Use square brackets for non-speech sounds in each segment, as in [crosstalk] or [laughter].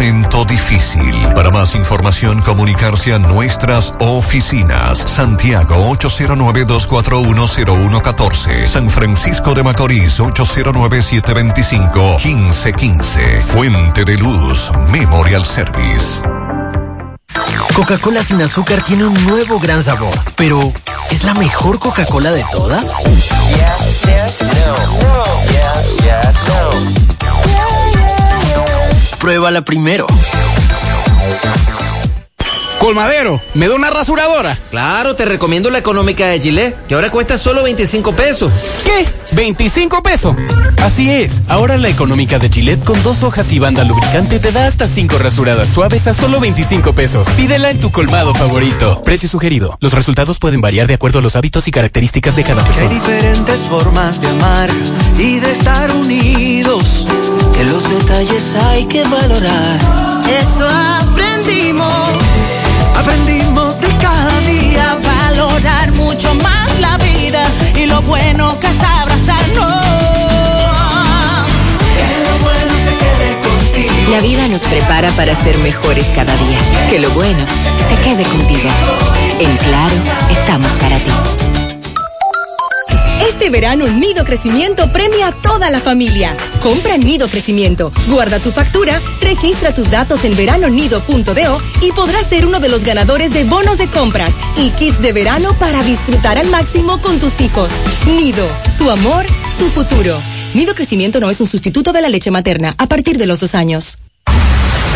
momento difícil. Para más información, comunicarse a nuestras oficinas. Santiago 809-2410114. San Francisco de Macorís 809-725-1515. Fuente de Luz Memorial Service. Coca-Cola sin azúcar tiene un nuevo gran sabor, pero ¿es la mejor Coca-Cola de todas? Pruébala primero. Colmadero, ¿me da una rasuradora? Claro, te recomiendo la económica de Gillette, que ahora cuesta solo 25 pesos. ¿Qué? ¿25 pesos? Así es, ahora la económica de Gillette con dos hojas y banda lubricante te da hasta 5 rasuradas suaves a solo 25 pesos. Pídela en tu colmado favorito. Precio sugerido. Los resultados pueden variar de acuerdo a los hábitos y características de cada persona. Hay diferentes formas de amar y de estar unidos, que los detalles hay que valorar. Eso aprendimos. Aprendimos de cada día valorar mucho más la vida y lo bueno que es abrazarnos. Que lo bueno se quede contigo. La vida nos prepara para ser mejores cada día. Que lo bueno se quede contigo. En Claro, estamos para ti. Este verano Nido Crecimiento premia a toda la familia. Compra Nido Crecimiento, guarda tu factura, registra tus datos en veranonido.do y podrás ser uno de los ganadores de bonos de compras y kits de verano para disfrutar al máximo con tus hijos. Nido, tu amor, su futuro. Nido Crecimiento no es un sustituto de la leche materna a partir de los dos años.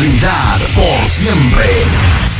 Calidad por siempre.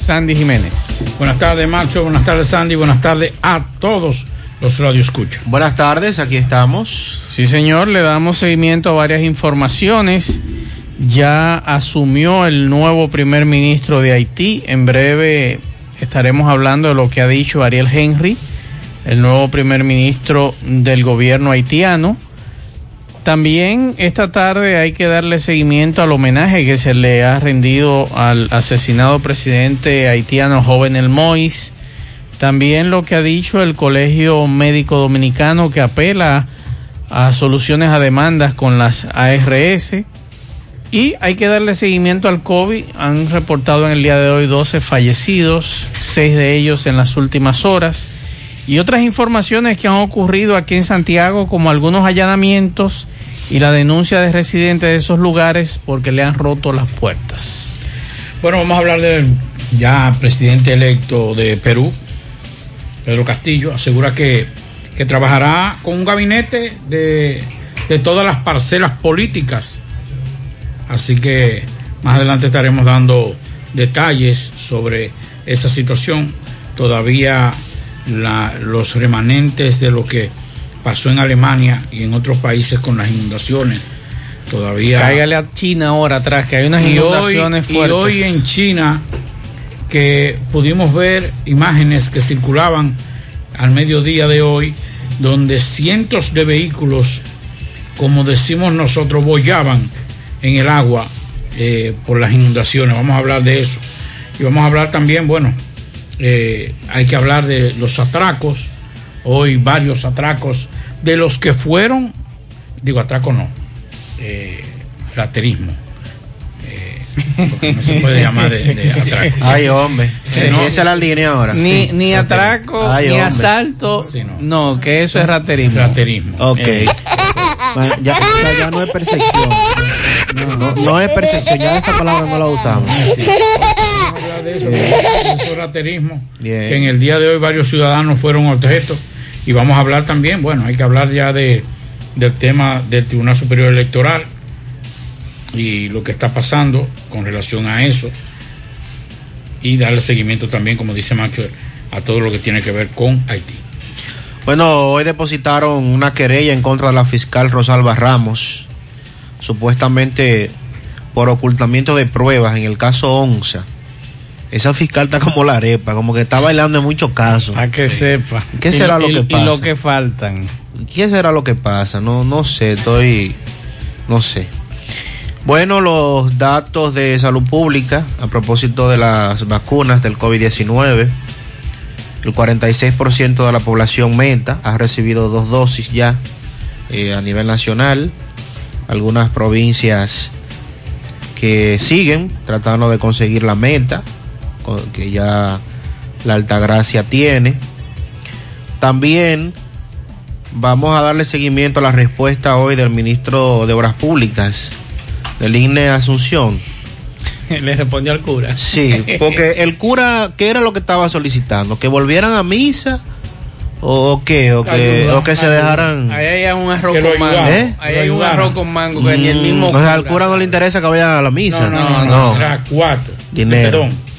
Sandy Jiménez. Buenas tardes, Macho. Buenas tardes, Sandy. Buenas tardes a todos los radioescuchas. Buenas tardes, aquí estamos. Sí, señor, le damos seguimiento a varias informaciones. Ya asumió el nuevo primer ministro de Haití. En breve estaremos hablando de lo que ha dicho Ariel Henry, el nuevo primer ministro del gobierno haitiano. También esta tarde hay que darle seguimiento al homenaje que se le ha rendido al asesinado presidente haitiano joven El Mois. También lo que ha dicho el Colegio Médico Dominicano que apela a soluciones a demandas con las ARS. Y hay que darle seguimiento al COVID. Han reportado en el día de hoy 12 fallecidos, 6 de ellos en las últimas horas. Y otras informaciones que han ocurrido aquí en Santiago, como algunos allanamientos y la denuncia de residentes de esos lugares porque le han roto las puertas. Bueno, vamos a hablar del ya presidente electo de Perú, Pedro Castillo. Asegura que, que trabajará con un gabinete de, de todas las parcelas políticas. Así que más adelante estaremos dando detalles sobre esa situación. Todavía la, los remanentes de lo que pasó en Alemania y en otros países con las inundaciones. Todavía. Cáigale a China ahora atrás, que hay unas y inundaciones hoy, fuertes. Y hoy en China, que pudimos ver imágenes que circulaban al mediodía de hoy, donde cientos de vehículos, como decimos nosotros, bollaban en el agua eh, por las inundaciones. Vamos a hablar de eso. Y vamos a hablar también, bueno, eh, hay que hablar de los atracos. Hoy varios atracos de los que fueron, digo atraco no, eh, raterismo. Eh, porque no se puede llamar de, de atraco. [laughs] Ay, hombre. Sí, no. Esa es la línea ahora. Ni, Sí. ni atraco, Ay, ni hombre. asalto. no. que eso es raterismo. Raterismo. Ok. Eh, Bueno, ya, ya- ya no es percepción. No, no es percepción, ya esa palabra no la usamos. Hablar de eso, raterismo. Que en el día de hoy varios ciudadanos fueron objeto. Y vamos a hablar también, bueno, hay que hablar ya de, del tema del Tribunal Superior Electoral y lo que está pasando con relación a eso. Y darle seguimiento también, como dice Macho, a todo lo que tiene que ver con Haití. Bueno, hoy depositaron una querella en contra de la fiscal Rosalba Ramos, supuestamente por ocultamiento de pruebas en el caso ONSA. Esa fiscal está como la arepa, como que está bailando en muchos casos. Para que sepa. ¿Qué Y será lo y- que pasa? Y lo que faltan. ¿Qué será lo que pasa? No, no sé, estoy, no sé. Bueno, los datos de salud pública a propósito de las vacunas del COVID-19. El 46% de la población meta ha recibido dos dosis ya eh, a nivel nacional. Algunas provincias que siguen tratando de conseguir la meta, que ya la Altagracia tiene. También vamos a darle seguimiento a la respuesta hoy del ministro de Obras Públicas, del INE Asunción. [laughs] Le respondió al cura. Sí, porque el cura, ¿qué era lo que estaba solicitando? ¿Que volvieran a misa? ¿O, o qué? ¿O que, Ayuda, o que se ayuda. dejaran...? Ahí hay un arroz con mango. ¿Eh? Ahí hay un arroz con mango que ni el mismo. Mm, o sea, al cura no le interesa que vayan a la misa. No, no, no, era cuatro. Dinero. Perdón,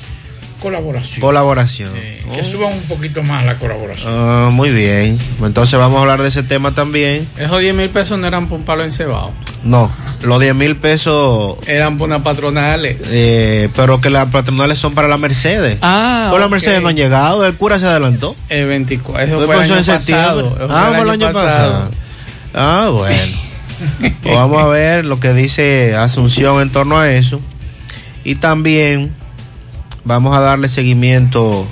colaboración. Colaboración. Que suban un poquito más la colaboración. Ah, muy bien. Entonces vamos a hablar de ese tema también. Esos 10 mil pesos no eran por un palo encebado. No, los 10 mil pesos, Eran por una patronales. eh, pero que las patronales son para la Mercedes. Ah, Con la ok. Mercedes no han llegado, el cura se adelantó. El 24. Eso Pues fue el pasó año en septiembre. pasado. Eso Ah, fue el año pasado. Ah, bueno. Pues vamos a ver lo que dice Asunción en torno a eso. Y también vamos a darle seguimiento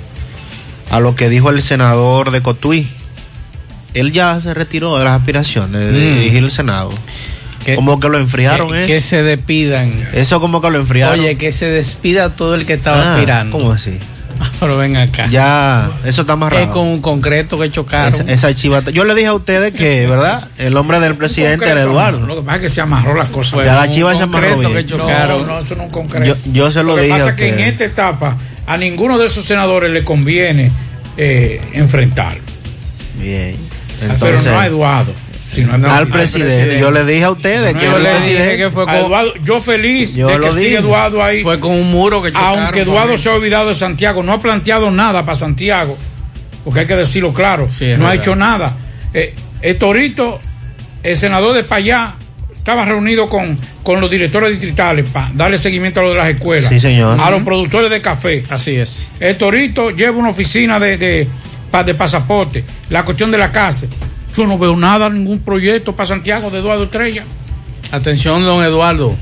a lo que dijo el senador de Cotuí. Él ya se retiró de las aspiraciones de Mm. dirigir el Senado. Que- como que lo enfriaron, que, ¿eh? que se despidan. Eso como que lo enfriaron. Oye, que se despida todo el que estaba Ah, aspirando. ¿Cómo así? Pero ven acá. Ya, eso está Es amarrado. con un concreto que chocaron. Esa, esa chivata. Yo le dije a ustedes que, [laughs] ¿verdad? El nombre del presidente era Concreto, Eduardo. no, Lo que pasa es que se amarró las cosas. Ya la chiva se amarró concreto bien. que chocaron. No, no, eso no es un concreto. Yo, yo se lo, que dije pasa a es que en esta etapa a ninguno de esos senadores le conviene eh, enfrentarlo. Bien. Pero Entonces, no a Eduardo, al presidente. Yo le dije a ustedes que Yo era el le dije presidente. que fue con, Eduardo, yo feliz Yo de lo que siga dije. Eduardo ahí. fue con un muro que chocaron. Aunque Eduardo se ha olvidado de Santiago, no ha planteado nada para Santiago, porque hay que decirlo claro, Sí, no ha hecho nada. Eh, el Torito, el senador de Payá, estaba reunido con, con los directores distritales para darle seguimiento a lo de las escuelas, Sí, señor. a los productores de café. Así es. El Torito lleva una oficina de, de, de pasaporte, la cuestión de la casa. Yo no veo nada, ningún proyecto para Santiago de Eduardo Estrella. Atención, don Eduardo.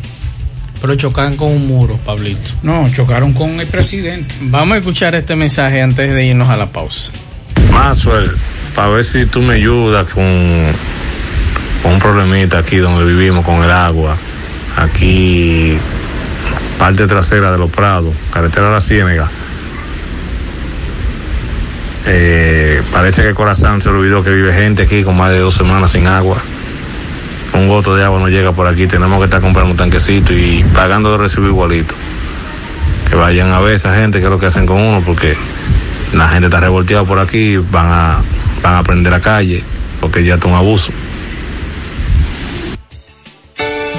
Pero chocan con un muro, Pablito. No, chocaron con el presidente. Vamos a escuchar este mensaje antes de irnos a la pausa. Maxwell, para ver si tú me ayudas con, con un problemita aquí donde vivimos con el agua. aquí parte trasera de los Prados, carretera a la Ciénega. Eh, parece que Corazón se olvidó que vive gente aquí con más de dos semanas sin agua. Un goto de agua no llega por aquí, tenemos que estar comprando un tanquecito y pagando de recibo igualito. Que vayan a ver esa gente, que es lo que hacen con uno, porque la gente está revolteada por aquí, van a, van a prender la calle, porque ya está un abuso.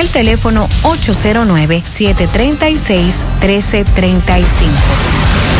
el teléfono 809-736-1335.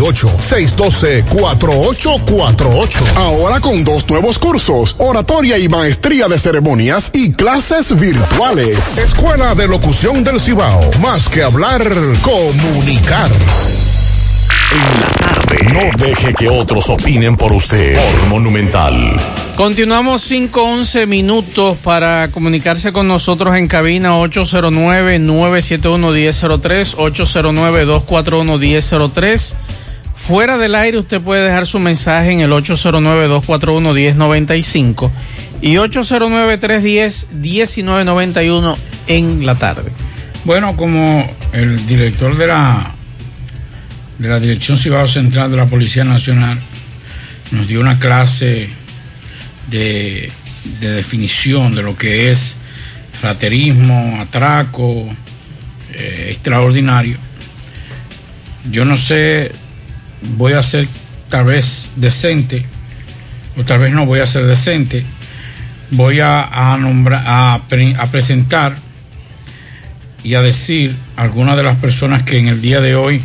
612-4848. Ahora con dos nuevos cursos, oratoria y maestría de ceremonias y clases virtuales. Escuela de Locución del Cibao. Más que hablar, comunicar. En la tarde. No deje que otros opinen por usted. Por Monumental. Continuamos 5-11 minutos para comunicarse con nosotros en cabina 809-971-1003, 809-241-1003. Fuera del aire usted puede dejar su mensaje en el 809-241-1095 y 809-310-1991 en la tarde. Bueno, como el director de la de la Dirección Cibao Central de la Policía Nacional nos dio una clase de, de definición de lo que es raterismo, atraco, eh, extraordinario. Yo no sé voy a ser tal vez decente, o tal vez no voy a ser decente, voy a, nombrar, a, a, presentar y a decir algunas de las personas que en el día de hoy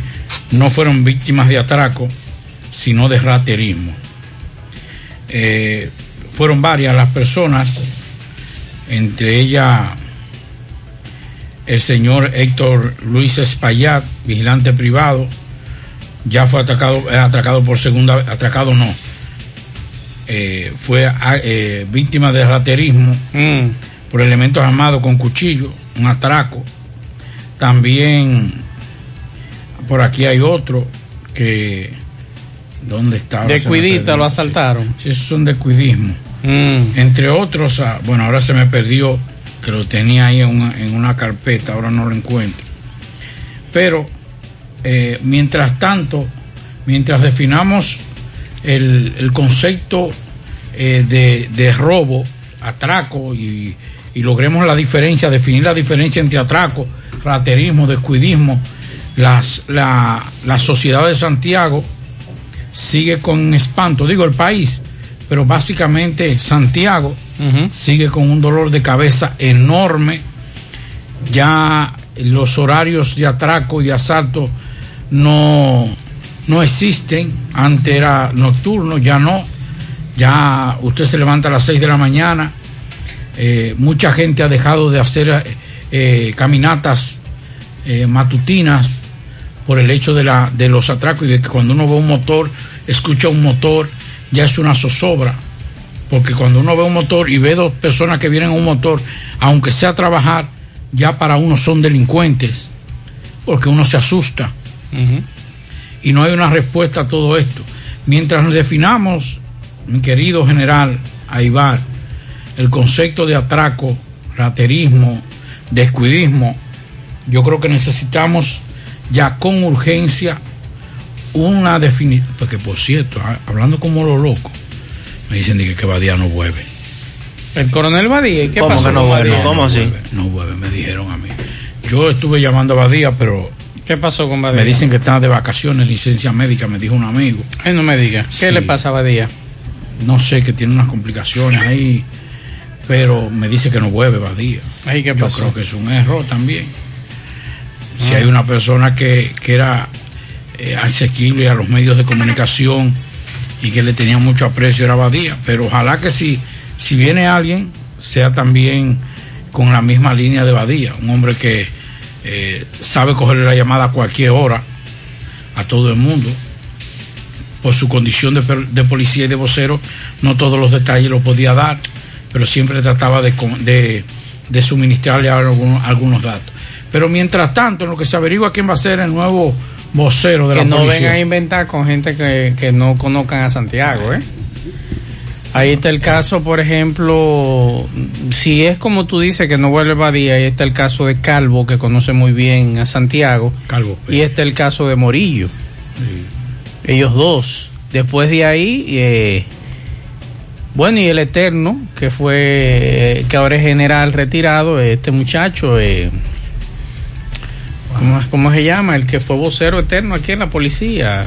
no fueron víctimas de atraco, sino de raterismo. Eh, fueron varias las personas, entre ellas el señor Héctor Luis Espaillat, vigilante privado, ya fue atacado, eh, atracado por segunda vez, atracado no, eh, fue ah, eh, víctima de raterismo por elementos armados con cuchillo, un atraco. También por aquí hay otro que ¿dónde está? Ahora De se me cuidita perdió. lo asaltaron. Sí, esos son de cuidismo. Mm. Entre otros, ah, bueno, ahora se me perdió, que lo tenía ahí en una, en una carpeta, ahora no lo encuentro. Pero, eh, mientras tanto, mientras definamos el, el concepto eh, de, de robo, atraco y, y logremos la diferencia, definir la diferencia entre atraco, raterismo, descuidismo, las, la, la sociedad de Santiago sigue con espanto, digo el país, pero básicamente Santiago sigue con un dolor de cabeza enorme. Ya los horarios de atraco y de asalto no, no existen. Antes era nocturno, ya no. Ya usted se levanta a las 6 de la mañana. Eh, mucha gente ha dejado de hacer eh, caminatas eh, matutinas por el hecho de, la, de los atracos y de que cuando uno ve un motor, escucha un motor, ya es una zozobra. Porque cuando uno ve un motor y ve dos personas que vienen a un motor, aunque sea a trabajar, ya para uno son delincuentes, porque uno se asusta. Y no hay una respuesta a todo esto. Mientras nos definamos, mi querido general Aibar, el concepto de atraco, raterismo, descuidismo, yo creo que necesitamos ya con urgencia una definición. Porque por cierto, ah, hablando como lo loco, me dicen que, que Badía no vuelve. El coronel Badía, ¿y qué ¿Cómo pasó que no vuelve? ¿Cómo así? vuelve, no vuelve, me dijeron a mí. Yo estuve llamando a Badía, pero ¿Qué pasó con Badía? me dicen que está de vacaciones, licencia médica, me dijo un amigo. Ay, no me diga. ¿Qué Sí. le pasa a Badía? No sé, que tiene unas complicaciones ahí, pero me dice que no vuelve Badía. Ay, ¿qué Yo pasó? creo que es un error también. Si Ah. hay una persona que, que era eh, asequible a los medios de comunicación y que le tenía mucho aprecio era Badía, pero ojalá que si, si viene alguien sea también con la misma línea de Badía, un hombre que eh, sabe cogerle la llamada a cualquier hora a todo el mundo. Por su condición de, de policía y de vocero, no todos los detalles los podía dar, pero siempre trataba de, de, de suministrarle algunos, algunos datos. Pero mientras tanto, en lo que se averigua quién va a ser el nuevo vocero de que la no policía. vengan a inventar con gente que, que no conozcan a Santiago, ¿eh? Ahí está el caso, por ejemplo, si es como tú dices que no vuelve Badía, ahí está el caso de Calvo, que conoce muy bien a Santiago. Calvo. Y está el caso de Morillo. Ellos dos. Después de ahí, eh, bueno, y el Eterno, que fue, eh, que ahora es general retirado, este muchacho, eh, ¿cómo, cómo se llama? El que fue vocero eterno aquí en la policía.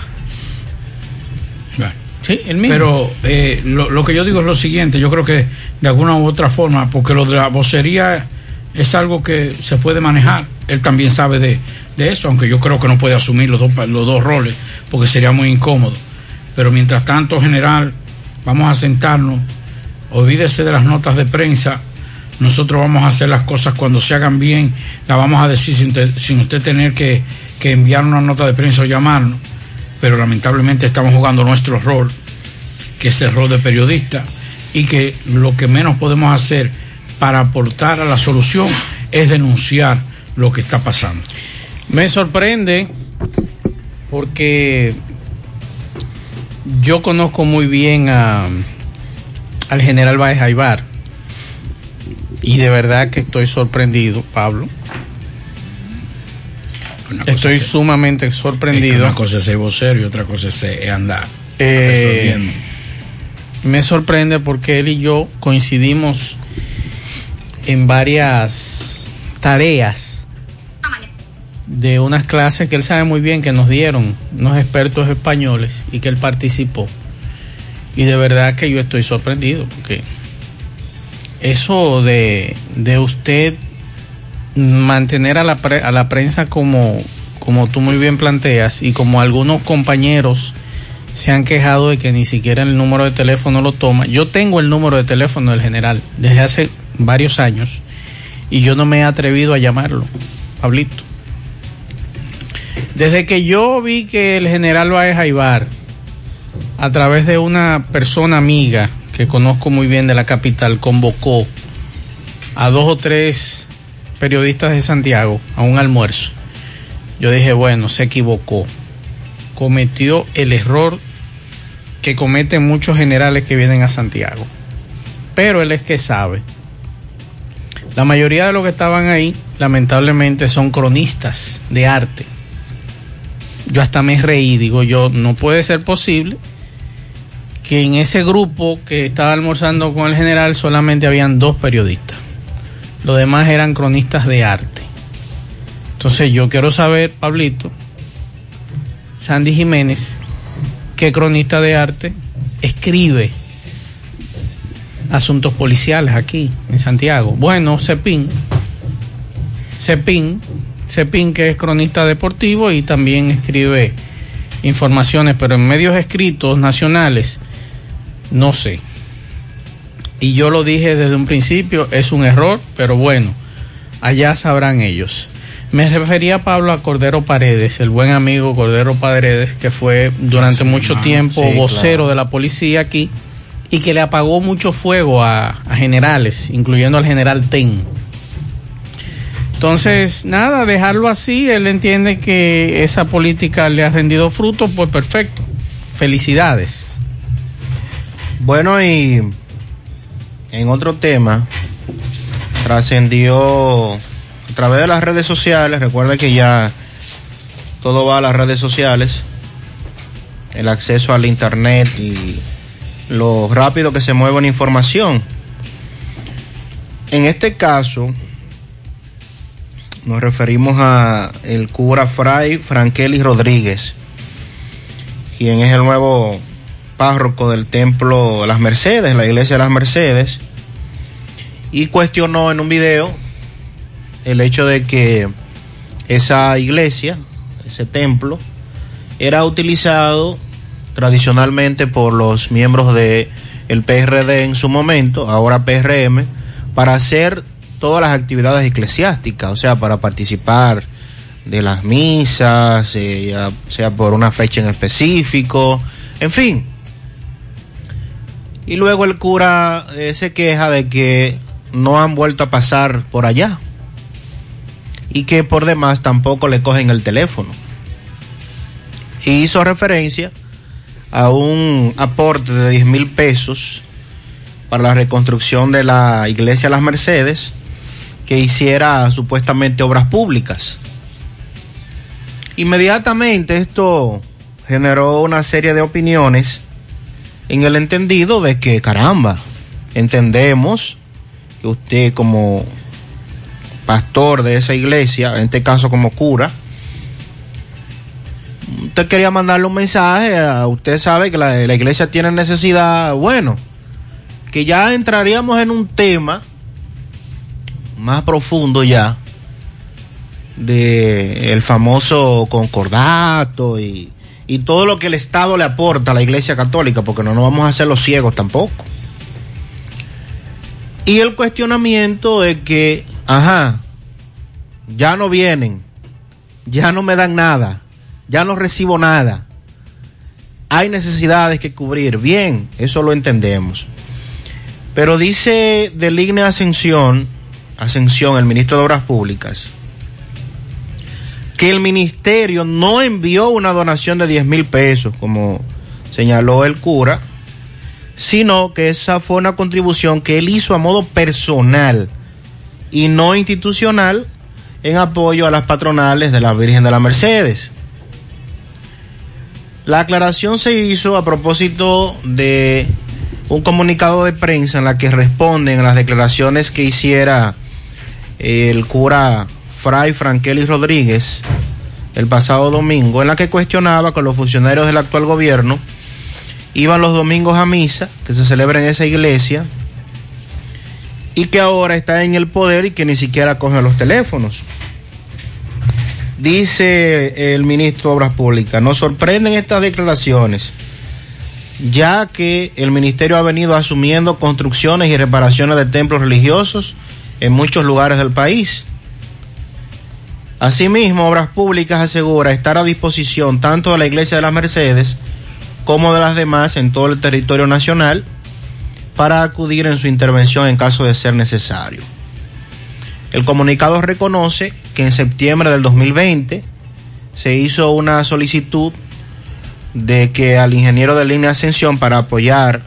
Sí, el mismo. Pero eh, lo, lo que yo digo es lo siguiente, yo creo que de alguna u otra forma, porque lo de la vocería es algo que se puede manejar, él también sabe de, de eso, aunque yo creo que no puede asumir los dos, los dos roles, porque sería muy incómodo. Pero mientras tanto, general, vamos a sentarnos, olvídese de las notas de prensa, nosotros vamos a hacer las cosas cuando se hagan bien, las vamos a decir sin, sin usted tener que, que enviar una nota de prensa o llamarnos, pero lamentablemente estamos jugando nuestro rol, que es el rol de periodista, y que lo que menos podemos hacer para aportar a la solución es denunciar lo que está pasando. Me sorprende porque yo conozco muy bien al general Baez Aybar y de verdad que estoy sorprendido, Pablo. Estoy sumamente sorprendido. Una cosa es ser vocero y otra cosa es es andar. Eh, me sorprende porque él y yo coincidimos en varias tareas de unas clases que él sabe muy bien que nos dieron unos expertos españoles y que él participó. Y de verdad que yo estoy sorprendido porque eso de, de usted mantener a la, a la prensa como, como tú muy bien planteas y como algunos compañeros se han quejado de que ni siquiera el número de teléfono lo toma. Yo tengo el número de teléfono del general desde hace varios años y yo no me he atrevido a llamarlo, Pablito. Desde que yo vi que el general Baez Aibar, a través de una persona amiga que conozco muy bien de la capital, convocó a dos o tres periodistas de Santiago a un almuerzo. Yo dije, bueno, se equivocó. Cometió el error que cometen muchos generales que vienen a Santiago. Pero él es que sabe. La mayoría de los que estaban ahí, lamentablemente, son cronistas de arte. Yo hasta me reí, digo yo, no puede ser posible que en ese grupo que estaba almorzando con el general solamente habían dos periodistas. Los demás eran cronistas de arte. Entonces yo quiero saber, Pablito, Sandy Jiménez, qué cronista de arte escribe asuntos policiales aquí en Santiago. Bueno, Cepín, Cepín, Cepín que es cronista deportivo y también escribe informaciones, pero en medios escritos nacionales, no sé. Y yo lo dije desde un principio, es un error, pero bueno, allá sabrán ellos. Me refería a Pablo a Cordero Paredes, el buen amigo Cordero Paredes, que fue durante mucho tiempo sí, vocero claro. de la policía aquí y que le apagó mucho fuego a, a generales, incluyendo al general Ten. Entonces, nada, dejarlo así, él entiende que esa política le ha rendido fruto, pues perfecto. Felicidades. Bueno, y en otro tema, trascendió a través de las redes sociales, recuerda que ya todo va a las redes sociales, el acceso al internet y lo rápido que se mueve una información. En este caso, nos referimos a el cura Fray Frankeli Rodríguez, quien es el nuevo párroco del templo Las Mercedes, la iglesia de Las Mercedes, y cuestionó en un video el hecho de que esa iglesia, ese templo, era utilizado tradicionalmente por los miembros de el PRD en su momento, ahora PRM, para hacer todas las actividades eclesiásticas, o sea, para participar de las misas, eh, sea por una fecha en específico, en fin. Y luego el cura eh, se queja de que no han vuelto a pasar por allá y que por demás tampoco le cogen el teléfono. Y hizo referencia a un aporte de 10 mil pesos para la reconstrucción de la iglesia Las Mercedes que hiciera supuestamente obras públicas. Inmediatamente esto generó una serie de opiniones en el entendido de que, caramba, entendemos que usted como pastor de esa iglesia, en este caso como cura, usted quería mandarle un mensaje, a usted sabe que la, la iglesia tiene necesidad, bueno, que ya entraríamos en un tema más profundo ya de el famoso concordato y, y todo lo que el Estado le aporta a la Iglesia Católica, porque no nos vamos a hacer los ciegos tampoco. Y el cuestionamiento de que, ajá, ya no vienen, ya no me dan nada, ya no recibo nada, hay necesidades que cubrir, bien, eso lo entendemos. Pero dice Deligne Ascensión, Ascensión, el ministro de Obras Públicas, que el ministerio no envió una donación de 10 mil pesos, como señaló el cura, sino que esa fue una contribución que él hizo a modo personal y no institucional en apoyo a las patronales de la Virgen de la Mercedes. La aclaración se hizo a propósito de un comunicado de prensa en la que responden a las declaraciones que hiciera el cura Fray Frankeli Rodríguez el pasado domingo, en la que cuestionaba que los funcionarios del actual gobierno iban los domingos a misa, que se celebra en esa iglesia, y que ahora está en el poder y que ni siquiera coge los teléfonos. Dice el ministro de Obras Públicas, nos sorprenden estas declaraciones, ya que el ministerio ha venido asumiendo construcciones y reparaciones de templos religiosos en muchos lugares del país. Asimismo, Obras Públicas asegura estar a disposición tanto de la Iglesia de las Mercedes como de las demás en todo el territorio nacional para acudir en su intervención en caso de ser necesario. El comunicado reconoce que en septiembre del 2020 se hizo una solicitud de que al ingeniero de línea Ascensión para apoyar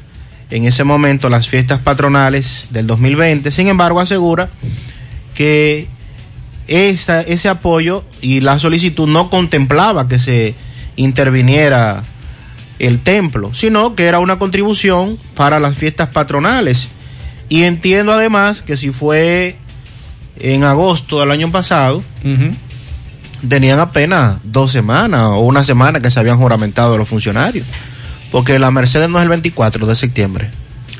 en ese momento las fiestas patronales del 2020. Sin embargo, asegura que esa, ese apoyo y la solicitud no contemplaba que se interviniera el templo, sino que era una contribución para las fiestas patronales. Y entiendo además que si fue en agosto del año pasado, tenían apenas dos semanas o una semana que se habían juramentado los funcionarios. Porque la Mercedes no es el 24 de septiembre.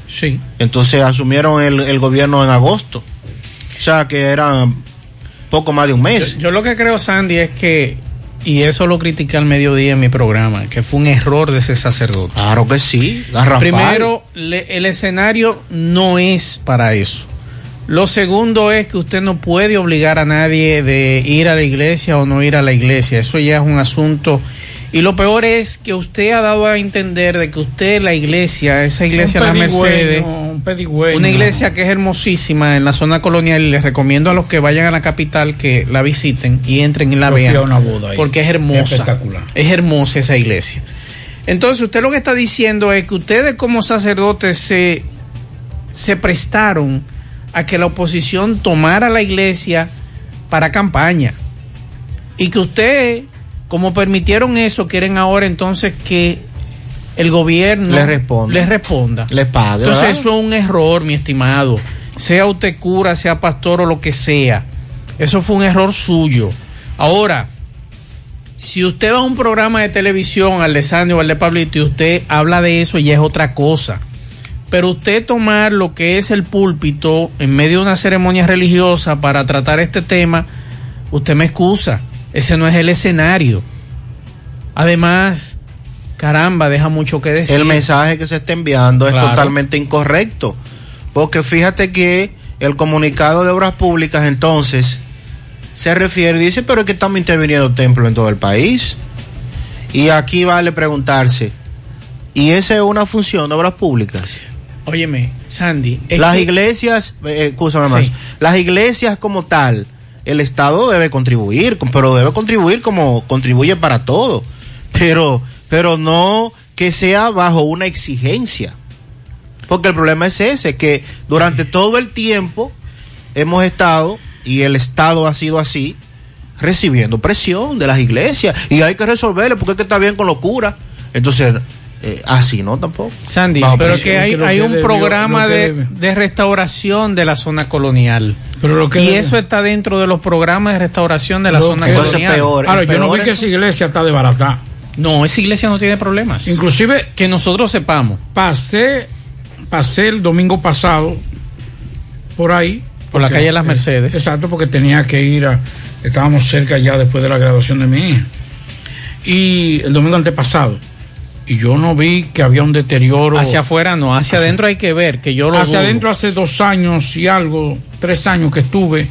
Sí. Entonces asumieron el, el gobierno en agosto. O sea que era poco más de un mes. Yo, yo lo que creo, Sandy, es que, y eso lo critiqué al mediodía en mi programa, que fue un error de ese sacerdote. Claro que sí. Primero, le- el escenario no es para eso. Lo segundo es que usted no puede obligar a nadie de ir a la iglesia o no ir a la iglesia. Eso ya es un asunto. Y lo peor es que usted ha dado a entender de que usted, la iglesia, esa iglesia La Mercedes, pedigüeño. una iglesia que es hermosísima en la zona colonial y les recomiendo a los que vayan a la capital que la visiten y entren y la Yo fui vean. a una boda ahí. Porque es hermosa. Espectacular. Es hermosa esa iglesia. Entonces usted lo que está diciendo es que ustedes como sacerdotes se, se prestaron a que la oposición tomara la iglesia para campaña. Y que usted, como permitieron eso, quieren ahora entonces que el gobierno Les responda. les responda. Les pague. Entonces ¿verdad? eso es un error, mi estimado. Sea usted cura, sea pastor o lo que sea. Eso fue un error suyo. Ahora, si usted va a un programa de televisión, al de Sandy o al de Pablito, y usted habla de eso, ya es otra cosa. Pero usted tomar lo que es el púlpito en medio de una ceremonia religiosa para tratar este tema, usted me excusa. Ese no es el escenario. Además, caramba, deja mucho que decir. el mensaje que se está enviando es totalmente incorrecto. Porque fíjate que el comunicado de obras públicas entonces se refiere, dice, pero es que estamos interviniendo templos en todo el país. Y aquí vale preguntarse, ¿y esa es una función de obras públicas? Óyeme, Sandy. Las que- iglesias, eh, escúchame más, Sí. las iglesias como tal, el Estado debe contribuir, pero debe contribuir como contribuye para todo, pero, pero no que sea bajo una exigencia. Porque el problema es ese, que durante todo el tiempo hemos estado, y el Estado ha sido así, recibiendo presión de las iglesias, y hay que resolverle porque es que está bien con locura. Entonces, eh, así no tampoco. Sandy, Bajo pero presión. que hay, lo hay que un debió- programa de, restauración de la zona colonial. Pero lo que y debe- eso está dentro de los programas de restauración de la Lo zona colonial. Ahora, yo no vi que esa iglesia está de barata. No, esa iglesia no tiene problemas. Inclusive que nosotros sepamos. Pasé, pasé el domingo pasado por ahí. Por la calle de las Mercedes. Exacto, porque tenía que ir a, estábamos cerca ya después de la graduación de mi hija. Y el domingo antepasado. Y yo no vi que había un deterioro. Hacia afuera no, hacia Hacia- adentro hay que ver, que yo lo Hacia adentro hace dos años y algo, tres años que estuve,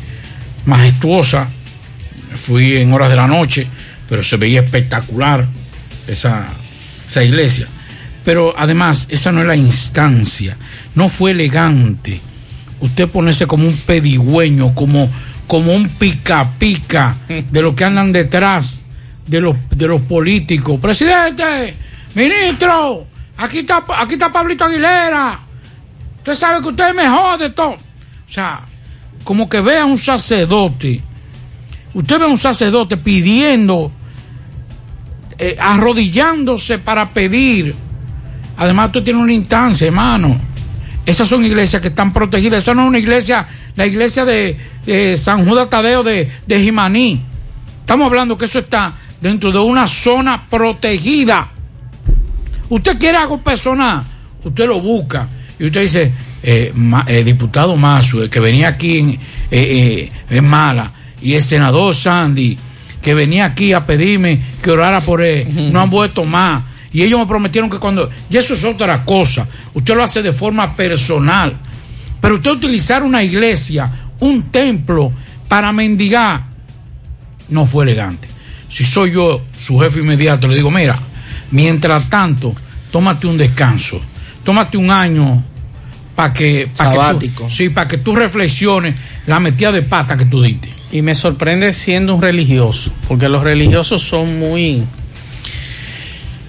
majestuosa. Fui en horas de la noche, pero se veía espectacular esa, esa iglesia. Pero además, esa no es la instancia, no fue elegante. Usted ponerse como un pedigüeño, como, como un pica pica de los que andan detrás de los, de los políticos. Presidente, ministro, aquí está, aquí está Pablito Aguilera. Usted sabe que usted es mejor de todo. O sea, como que vea un sacerdote. Usted ve a un sacerdote pidiendo, eh, arrodillándose para pedir. Además, usted tiene una instancia, hermano. Esas son iglesias que están protegidas. Esa no es una iglesia, la iglesia de, San Judas Tadeo de, de Jimaní. Estamos hablando que eso está dentro de una zona protegida. Usted quiere algo personal, usted lo busca y usted dice, eh, eh, diputado Mazue, que venía aquí en, en Mala, y el senador Sandy, que venía aquí a pedirme que orara por él, no han vuelto más. Y ellos me prometieron que cuando... Y eso es otra cosa. Usted lo hace de forma personal. Pero usted utilizar una iglesia, un templo, para mendigar, no fue elegante. Si soy yo su jefe inmediato, le digo, mira, mientras tanto, tómate un descanso, tómate un año para que, pa' que tú, sí, para que tú reflexiones la metida de pata que tú diste. Y me sorprende siendo un religioso, porque los religiosos son muy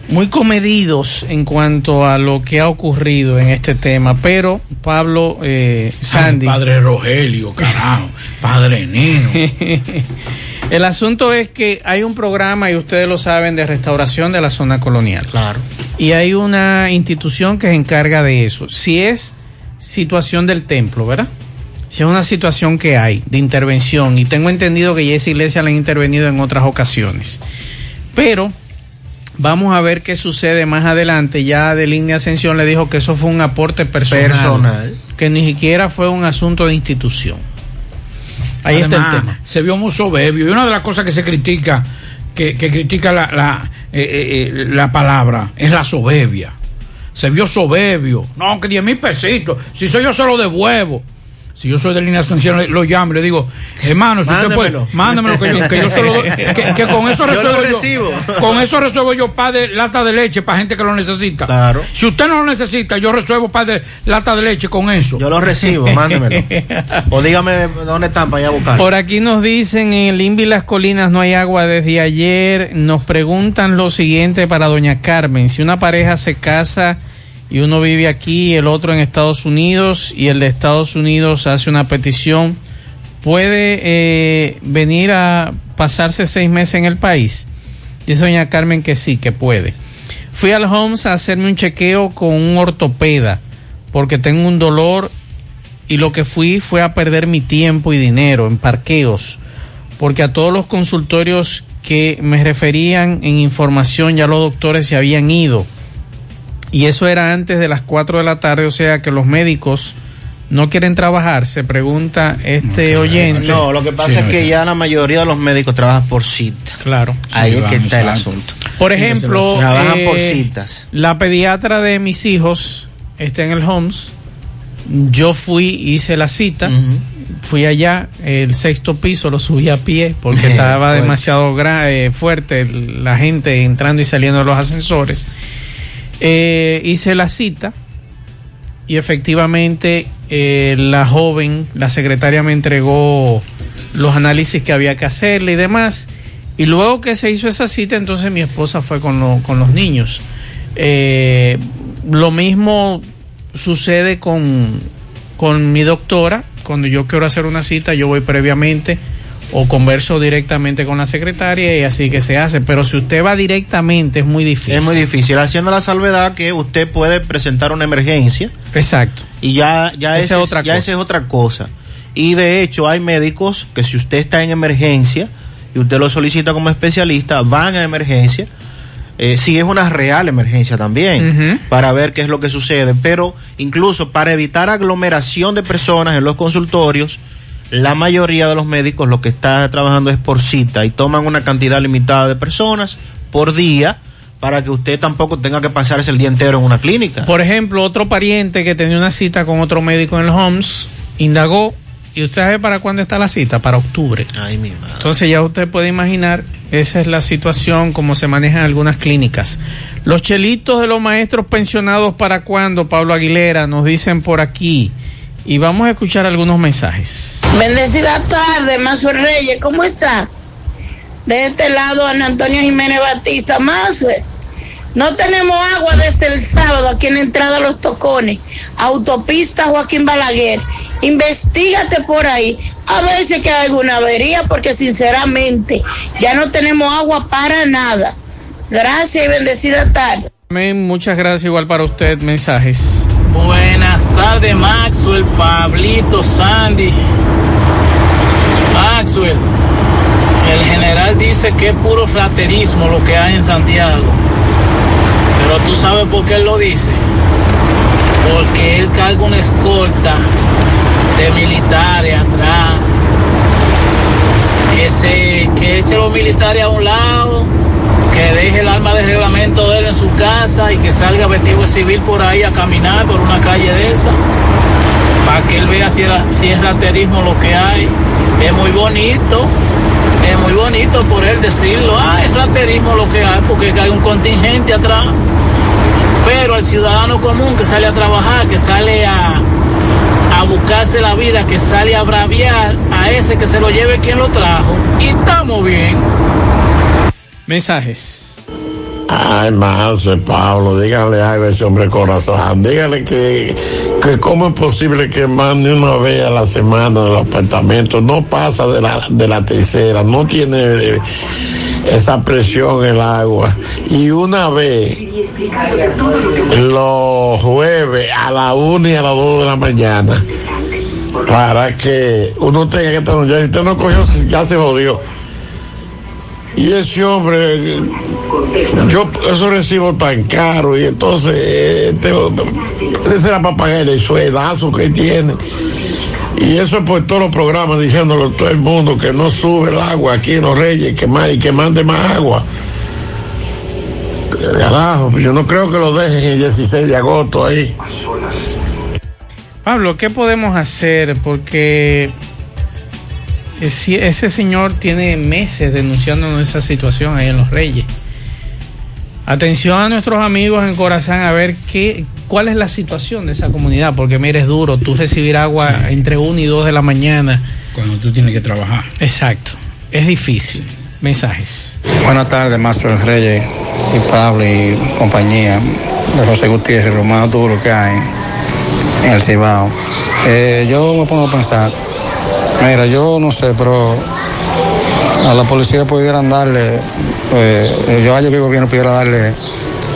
muy comedidos en cuanto a lo que ha ocurrido en este tema, pero Pablo eh, Sandy, Ay, padre Rogelio, carajo, padre Nino. [laughs] el asunto es que hay un programa y ustedes lo saben de restauración de la zona colonial. Claro. Y hay una institución que se encarga de eso. Si es situación del templo, ¿verdad? Si es una situación que hay de intervención, y tengo entendido que ya esa iglesia la han intervenido en otras ocasiones. Pero vamos a ver qué sucede más adelante. Ya de línea Ascensión le dijo que eso fue un aporte personal. Personal. Que ni siquiera fue un asunto de institución. Ahí está el tema. Se vio muy soberbio. Y una de las cosas que se critica, que, que critica la, la, eh, eh, eh, la palabra, es la soberbia. Se vio soberbio. No, que 10 mil pesitos. Si soy yo, se lo devuelvo. Si yo soy de línea sanción, lo llamo y le digo, hermano, si usted puede, Mándemelo. mándamelo que yo, que yo se lo doy- que, que con eso [laughs] Yo lo resuelvo yo, recibo. con eso resuelvo yo par de lata de leche para gente que lo necesita. Claro. Si usted no lo necesita, yo resuelvo par de lata de leche con eso. Yo lo recibo, mándemelo. o dígame dónde están para ir a buscar. Por aquí nos dicen en el INVI Las Colinas no hay agua desde ayer. Nos preguntan lo siguiente para doña Carmen. Si una pareja se casa y uno vive aquí el otro en Estados Unidos y el de Estados Unidos hace una petición, ¿puede eh, venir a pasarse seis meses en el país? Dice doña Carmen que sí, que puede. Fui al Homes a hacerme un chequeo con un ortopeda porque tengo un dolor y lo que fui fue a perder mi tiempo y dinero en parqueos, porque a todos los consultorios que me referían en información ya los doctores se habían ido. Y eso era antes de las 4 de la tarde, o sea que los médicos no quieren trabajar, se pregunta este oyente. No, lo que pasa es que ya la mayoría de los médicos trabajan por cita. Claro. Ahí Sí, es que está el asunto. Por ejemplo, trabajan por eh, citas. la pediatra de mis hijos está en el Homes. Yo fui, hice la cita, fui allá, el sexto piso lo subí a pie porque [laughs] estaba Fuerte. demasiado eh, fuerte la gente entrando y saliendo de los ascensores. Eh, hice la cita y efectivamente eh, la joven, la secretaria me entregó los análisis que había que hacerle y demás. Y luego que se hizo esa cita, entonces mi esposa fue con, lo- con los niños. Eh, lo mismo sucede con, con mi doctora. Cuando yo quiero hacer una cita, yo voy previamente o converso directamente con la secretaria y así que se hace. Pero si usted va directamente, es muy difícil. Es muy difícil, haciendo la salvedad que usted puede presentar una emergencia. Exacto. Y ya, ya, Esa ese es otra ya esa es otra cosa. Y de hecho hay médicos que si usted está en emergencia y usted lo solicita como especialista, van a emergencia. eh, si es una real emergencia también, para ver qué es lo que sucede. Pero incluso para evitar aglomeración de personas en los consultorios, la mayoría de los médicos lo que está trabajando es por cita y toman una cantidad limitada de personas por día para que usted tampoco tenga que pasarse el día entero en una clínica. Por ejemplo, otro pariente que tenía una cita con otro médico en el Homes indagó. ¿Y usted sabe para cuándo está la cita? Para octubre. Ay, mi madre. Entonces ya usted puede imaginar, esa es la situación como se maneja en algunas clínicas. Los chelitos de los maestros pensionados para cuándo, Pablo Aguilera, nos dicen por aquí. Y vamos a escuchar algunos mensajes. Bendecida tarde, Mazue Reyes, ¿cómo está? De este lado, Ana Antonio Jiménez Batista. Mazue, no tenemos agua desde el sábado aquí en la entrada a los tocones. Autopista Joaquín Balaguer. Investígate por ahí a ver si es que hay alguna avería, porque sinceramente ya no tenemos agua para nada. Gracias y bendecida tarde. Amén, muchas gracias igual para usted, mensajes. Buenas tardes, Maxwell, Pablito, Sandy. Maxwell, el general dice que es puro flaterismo lo que hay en Santiago. Pero tú sabes por qué él lo dice. porque él carga una escolta de militares atrás. Que se que eche los militares a un lado, que deje el arma de reglamento de él en su casa y que salga vestido civil por ahí a caminar por una calle de esa, para que él vea si, es raterismo lo que hay. Es muy bonito, es muy bonito por él decirlo, ah, es raterismo lo que hay, porque hay un contingente atrás. Pero el ciudadano común que sale a trabajar, que sale a, a buscarse la vida, que sale a braviar a ese que se lo lleve quien lo trajo, y estamos bien. Mensajes. Ay, más Pablo, dígale algo a ese hombre corazón. Dígale que, que cómo es posible que mande una vez a la semana en el apartamento. No pasa de la, de la tercera, no tiene eh, esa presión el agua. Y una vez, los jueves a la una y a las dos de la mañana, para que uno tenga que estar ya Si usted no cogió, ya se jodió. Y ese hombre, yo eso recibo tan caro y entonces este, ese era para pagar el sueldazo que tiene. Y eso es por todos los programas diciéndolo a todo el mundo que no sube el agua aquí en Los Reyes que más, y que mande más agua. Carajo, yo no creo que lo dejen el 16 de agosto ahí. Pablo, ¿qué podemos hacer? Porque ese, ese señor tiene meses denunciándonos esa situación ahí en Los Reyes. Atención a nuestros amigos en Corazán a ver qué, cuál es la situación de esa comunidad, porque mire, es duro tú recibir agua entre 1 y 2 de la mañana. Cuando tú tienes que trabajar. Exacto, es difícil. Mensajes. Buenas tardes, Maestro Reyes y Pablo y compañía de José Gutiérrez, lo más duro que hay en el Cibao. Eh, yo me pongo a pensar, mira, yo no sé, pero a la policía pudieran darle, eh, yo ayer el gobierno pudiera darle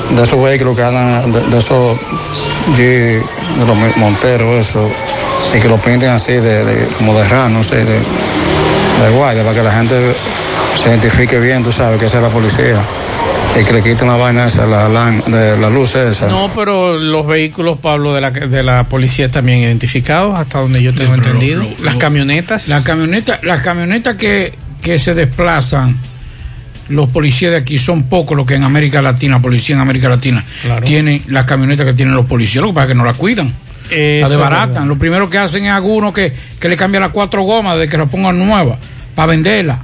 de esos vehículos que andan, de, de esos de los monteros, eso, y que lo pinten así, de, como de ran, no sé, de, de para que la gente se identifique bien, tú sabes, que esa es la policía. Y que le quiten la vaina esa, la, la- de la luz esa. No, pero los vehículos, Pablo, de la, de la policía están bien identificados, hasta donde yo tengo entendido. lo- lo- Las camionetas. Las camionetas, las camionetas que, que se desplazan, los policías de aquí son pocos los que en América Latina, policía en América Latina, tienen las camionetas que tienen los policías, lo que pasa es que no las cuidan. Eso la es desbaratan. Lo primero que hacen es alguno que, que le cambia las cuatro gomas de que la pongan nueva para venderla.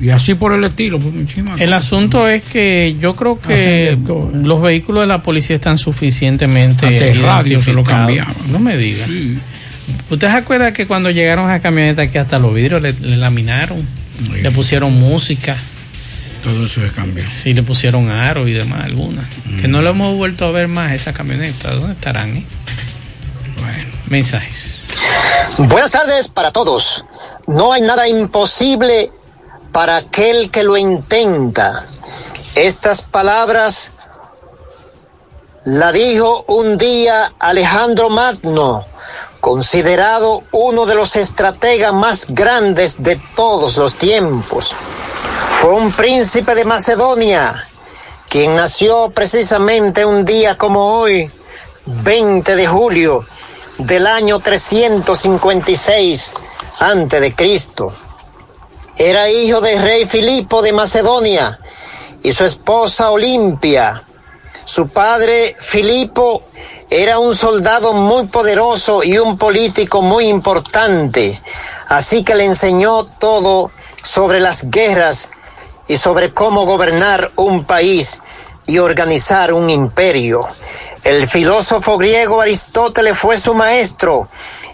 Y así por el estilo. pues, muchísimas El asunto es que yo creo que todo. los vehículos de la policía están suficientemente Hasta el radio se lo cambiaban. No me diga. ¿Usted se acuerda que cuando llegaron a camioneta que hasta los vidrios le, le laminaron? Le pusieron música. Todo eso se cambió. Sí, le pusieron aro y demás, algunas. Que no lo hemos vuelto a ver más esa camioneta. ¿Dónde estarán? Eh? Mensajes. Buenas tardes para todos. No hay nada imposible para aquel que lo intenta. Estas palabras la dijo un día Alejandro Magno, considerado uno de los estrategas más grandes de todos los tiempos. Fue un príncipe de Macedonia, quien nació precisamente un día como hoy, 20 de julio del año 356 antes de Cristo. Era hijo del rey Filipo de Macedonia y su esposa Olimpia. Su padre Filipo era un soldado muy poderoso y un político muy importante, así que le enseñó todo sobre las guerras y sobre cómo gobernar un país y organizar un imperio. El filósofo griego Aristóteles fue su maestro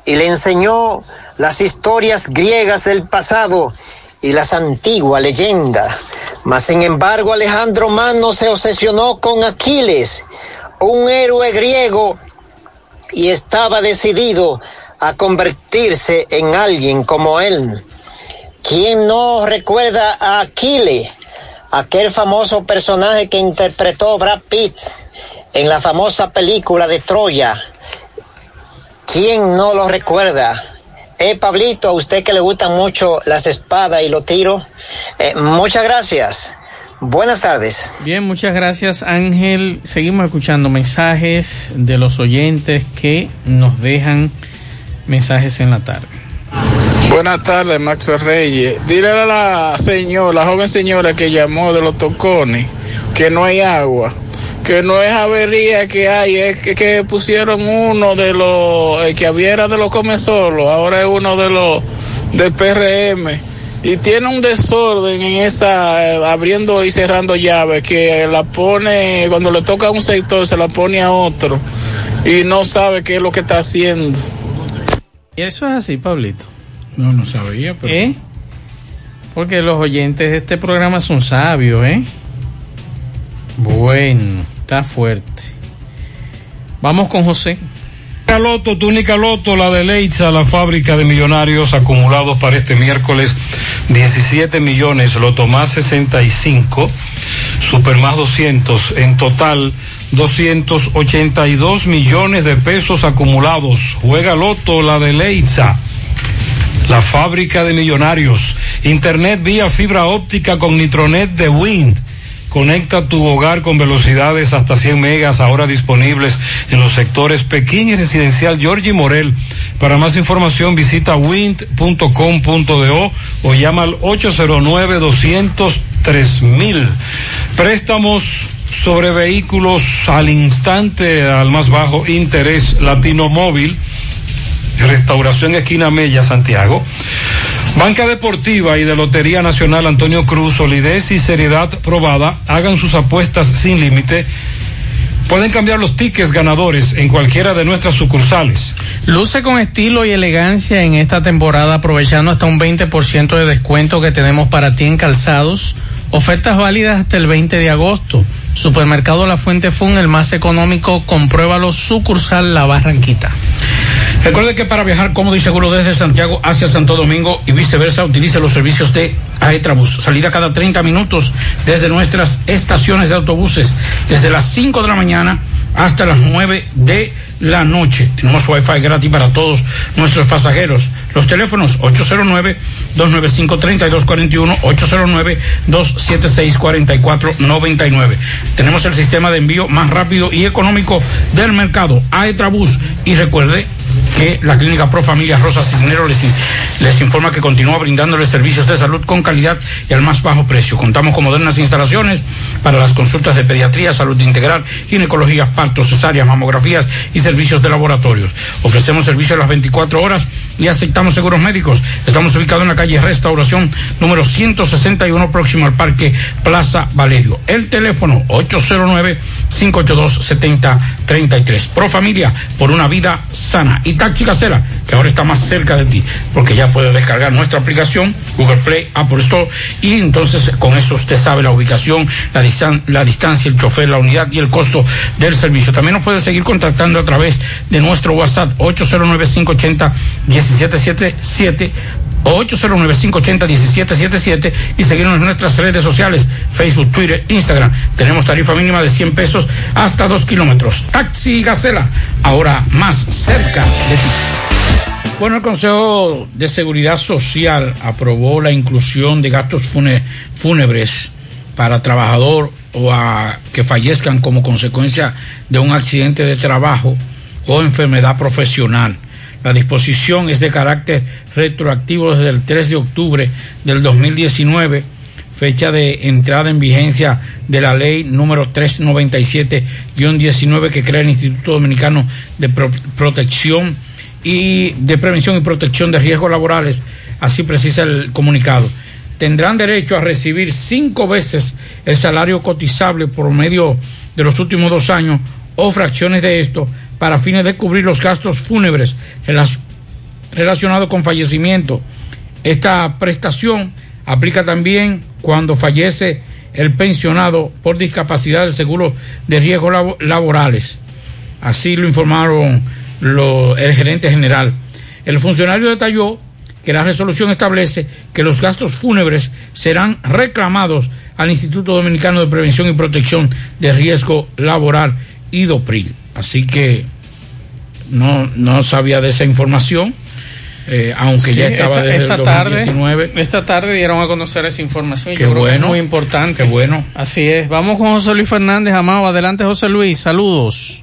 y le enseñó las historias griegas del pasado y las antiguas leyendas. Mas sin embargo Alejandro Magno se obsesionó con Aquiles, un héroe griego, y estaba decidido a convertirse en alguien como él. ¿Quién no recuerda a Aquiles, aquel famoso personaje que interpretó Brad Pitt en la famosa película de Troya? ¿Quién no lo recuerda? Eh, Pablito, a usted que le gustan mucho las espadas y los tiros, eh, muchas gracias. Buenas tardes. Bien, muchas gracias Ángel. Seguimos escuchando mensajes de los oyentes que nos dejan mensajes en la tarde. Buenas tardes, Maxo Reyes. Dile a la señora, la joven señora que llamó de los tocones, que no hay agua, que no es avería que hay, es que, que pusieron uno de los, el que había era de los come solo, ahora es uno de los del PRM. Y tiene un desorden en esa, eh, abriendo y cerrando llaves, que la pone, cuando le toca a un sector, se la pone a otro. Y no sabe qué es lo que está haciendo. Y eso es así, Pablito. No, no sabía, pero. ¿Eh? Porque los oyentes de este programa son sabios, ¿eh? Bueno, está fuerte. Vamos con José. Loto, túnica Loto, la de Leitza, la fábrica de millonarios acumulados para este miércoles, 17 millones, Loto más 65, Super más 200, en total 282 millones de pesos acumulados. Juega Loto, la de Leitza, la fábrica de millonarios. Internet vía fibra óptica con Nitronet de Wind. Conecta tu hogar con velocidades hasta 100 megas ahora disponibles en los sectores Pekín y Residencial Georgie Morel. Para más información visita wind.com.do o llama al 809-203 Préstamos sobre vehículos al instante al más bajo interés Latino Móvil. Restauración Esquina Mella, Santiago. Banca Deportiva y de Lotería Nacional Antonio Cruz, solidez y seriedad probada. Hagan sus apuestas sin límite. Pueden cambiar los tickets ganadores en cualquiera de nuestras sucursales. Luce con estilo y elegancia en esta temporada, aprovechando hasta un 20% de descuento que tenemos para ti en calzados. Ofertas válidas hasta el 20 de agosto. Supermercado La Fuente Fun, el más económico, compruébalo, sucursal La Barranquita. Recuerde que para viajar cómodo y seguro desde Santiago hacia Santo Domingo y viceversa, utilice los servicios de Aetrabús. Salida cada 30 minutos desde nuestras estaciones de autobuses, desde las 5 de la mañana hasta las 9 de la noche. Tenemos wifi gratis para todos nuestros pasajeros. Los teléfonos 809-295-3241, 809-276-4499. Tenemos el sistema de envío más rápido y económico del mercado, Aetrabús. Y recuerde que la clínica Pro Familia Rosa Cisneros les, informa que continúa brindándoles servicios de salud con calidad y al más bajo precio. Contamos con modernas instalaciones para las consultas de pediatría, salud integral, ginecología, partos, cesáreas, mamografías y servicios de laboratorios. Ofrecemos servicios a las 24 horas y aceptamos seguros médicos. Estamos ubicados en la calle Restauración número 161 próximo al Parque Plaza Valerio. El teléfono 809-582-7033. Pro Familia por una vida sana. Y Taxi Casera, que ahora está más cerca de ti, porque ya puedes descargar nuestra aplicación, Google Play, Apple Store, y entonces con eso usted sabe la ubicación, la, distan la distancia, el chofer, la unidad y el costo del servicio. También nos puede seguir contactando a través de nuestro WhatsApp 809-580-1777 809-580-1777 y seguirnos en nuestras redes sociales, Facebook, Twitter, Instagram. Tenemos tarifa mínima de 100 pesos hasta 2 kilómetros. Taxi Gacela, ahora más cerca de ti. Bueno, el Consejo de Seguridad Social aprobó la inclusión de gastos fúnebres para trabajador o a que fallezcan como consecuencia de un accidente de trabajo o enfermedad profesional. La disposición es de carácter retroactivo desde el 3 de octubre del 2019, fecha de entrada en vigencia de la ley número 397-19 que crea el Instituto Dominicano de Pro Protección y de Prevención y Protección de Riesgos Laborales, así precisa el comunicado. Tendrán derecho a recibir cinco veces el salario cotizable por medio de los últimos dos años o fracciones de esto para fines de cubrir los gastos fúnebres relacionados con fallecimiento. Esta prestación aplica también cuando fallece el pensionado por discapacidad del seguro de riesgos laborales. Así lo informaron el gerente general. El funcionario detalló que la resolución establece que los gastos fúnebres serán reclamados al Instituto Dominicano de Prevención y Protección de Riesgo Laboral, IDOPRIL. Así que no, no sabía de esa información. eh, aunque Sí, ya estaba esta, desde esta el tarde, 2019. esta tarde dieron a conocer esa información. Qué Yo creo que bueno, es muy importante. qué bueno. Así es. Vamos con José Luis Fernández, amado. Adelante, José Luis. Saludos.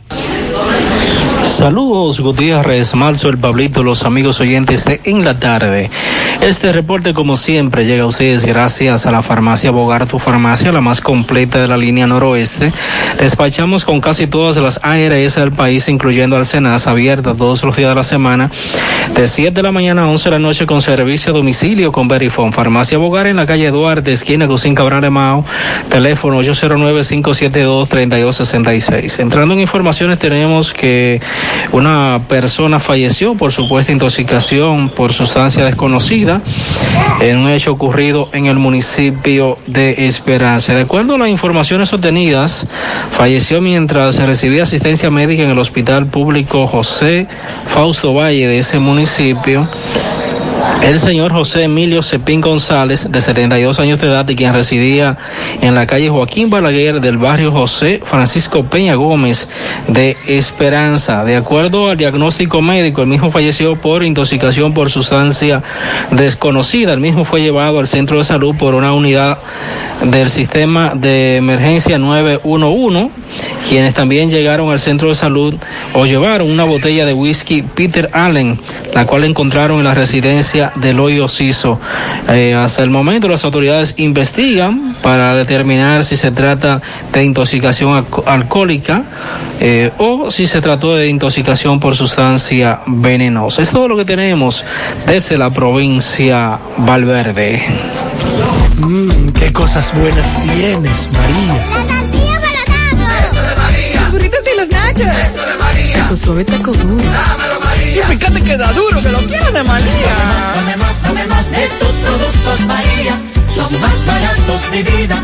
Saludos Gutiérrez, Marzo, el Pablito, los amigos oyentes de En la Tarde. Este reporte, como siempre, llega a ustedes gracias a la farmacia Bogar, tu farmacia, la más completa de la línea noroeste. Despachamos con casi todas las ARS del país, incluyendo Alcenas, abierta todos los días de la semana, de 7 de la mañana a 11 de la noche con servicio a domicilio con Verifone. Farmacia Bogar en la calle Duarte, esquina Cusín Cabral de Mao, teléfono 809-572-3266. Entrando en informaciones, tenemos que una persona falleció por supuesta intoxicación por sustancia desconocida en un hecho ocurrido en el municipio de Esperanza. De acuerdo a las informaciones obtenidas, falleció mientras recibía asistencia médica en el hospital público José Fausto Valle de ese municipio. El señor José Emilio Cepín González, de 72 años de edad, y quien residía en la calle Joaquín Balaguer del barrio José Francisco Peña Gómez de Esperanza. De acuerdo al diagnóstico médico, el mismo falleció por intoxicación por sustancia desconocida. El mismo fue llevado al centro de salud por una unidad del sistema de emergencia 911, quienes también llegaron al centro de salud o llevaron una botella de whisky Peter Allen, la cual encontraron en la residencia del hoyo Ciso. Eh, hasta el momento las autoridades investigan para determinar si se trata de intoxicación alco- alcohólica eh, o si se trató de intoxicación por sustancia venenosa. Es todo lo que tenemos desde la provincia Valverde. Mmm, qué cosas buenas tienes, María. Los burritos y los nachos. Eso de María. Tu suave taco duro. Dámelo, María. Y fíjate que da duro, que lo quiero de María. Tomemos, tomemos de tus productos, María. Son más baratos de vida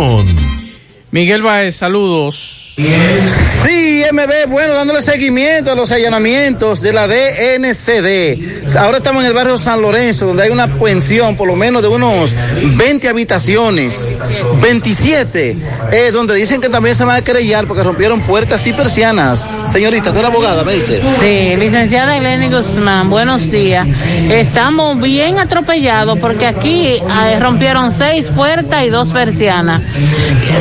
On. Miguel Baez, saludos. Sí, MB, bueno, dándole seguimiento a los allanamientos de la DNCD. Ahora estamos en el barrio San Lorenzo, donde hay una pensión, por lo menos de unos 20 habitaciones, 27, eh, donde dicen que también se van a querellar porque rompieron puertas y persianas. Señorita, tú eres abogada, me dice. Sí, licenciada Eleni Guzmán, buenos días. Estamos bien atropellados porque aquí eh, rompieron seis puertas y dos persianas.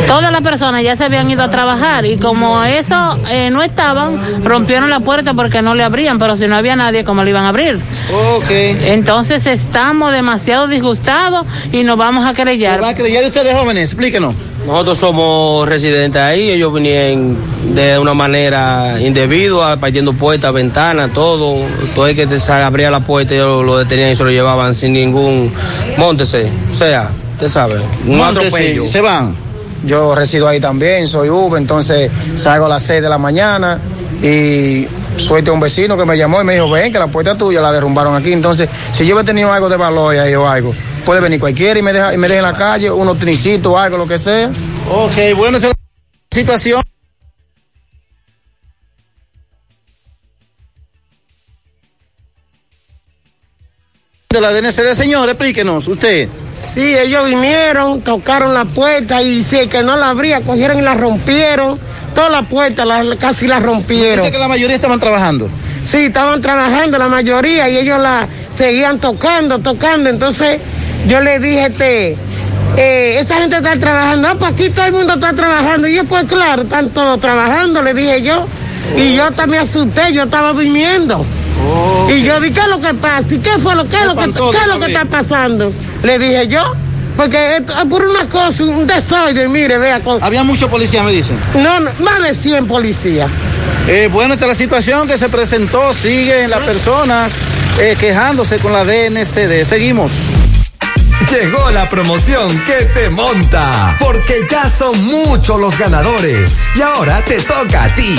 Todas personas ya se habían ido a trabajar y como eso eh, no estaban, rompieron la puerta porque no le abrían, pero si no había nadie, ¿cómo le iban a abrir? Ok. Entonces estamos demasiado disgustados y nos vamos a querellar. ¿Va a querellar ustedes jóvenes? Explíquenos. Nosotros somos residentes ahí, ellos vinieron de una manera indebida, partiendo puertas, ventanas, todo. Todo el que sa- abría la puerta, ellos lo detenían y se lo llevaban sin ningún montese. O sea, usted sabe, un Móntese, atropello. se van. Yo resido ahí también, soy Uber, entonces salgo a las 6 de la mañana y suerte a un vecino que me llamó y me dijo, ven que la puerta tuya la derrumbaron aquí. Entonces, si yo he tenido algo de valor ahí o algo, puede venir cualquiera y me deja, y me deja en la calle, unos trinicitos, algo, lo que sea. Ok, bueno, esa situación. De la DNCD, señor, explíquenos, usted. Sí, ellos vinieron, tocaron la puerta y dice que no la abría, cogieron y la rompieron. Toda la puerta la- casi la rompieron. Dice que la mayoría estaban trabajando. Sí, estaban trabajando la mayoría y ellos la seguían tocando, tocando. Entonces yo le dije, este, eh, esa gente está trabajando. Ah, pues aquí todo el mundo está trabajando. Y yo, pues claro, están todos trabajando, le dije yo. Y yo también asusté, yo estaba durmiendo. Y yo dije, ¿qué es lo que pasa? ¿Y qué fue lo, qué es lo que, qué es lo que está pasando? Le dije yo. Porque esto es por una cosa, un desorden, mire, vea. Con... Había muchos policías, me dicen. No, no, más de 100 policías. Eh, bueno, esta es la situación que se presentó. Siguen las personas eh, quejándose con la DNCD. Seguimos. Llegó la promoción que te monta, porque ya son muchos los ganadores. Y ahora te toca a ti.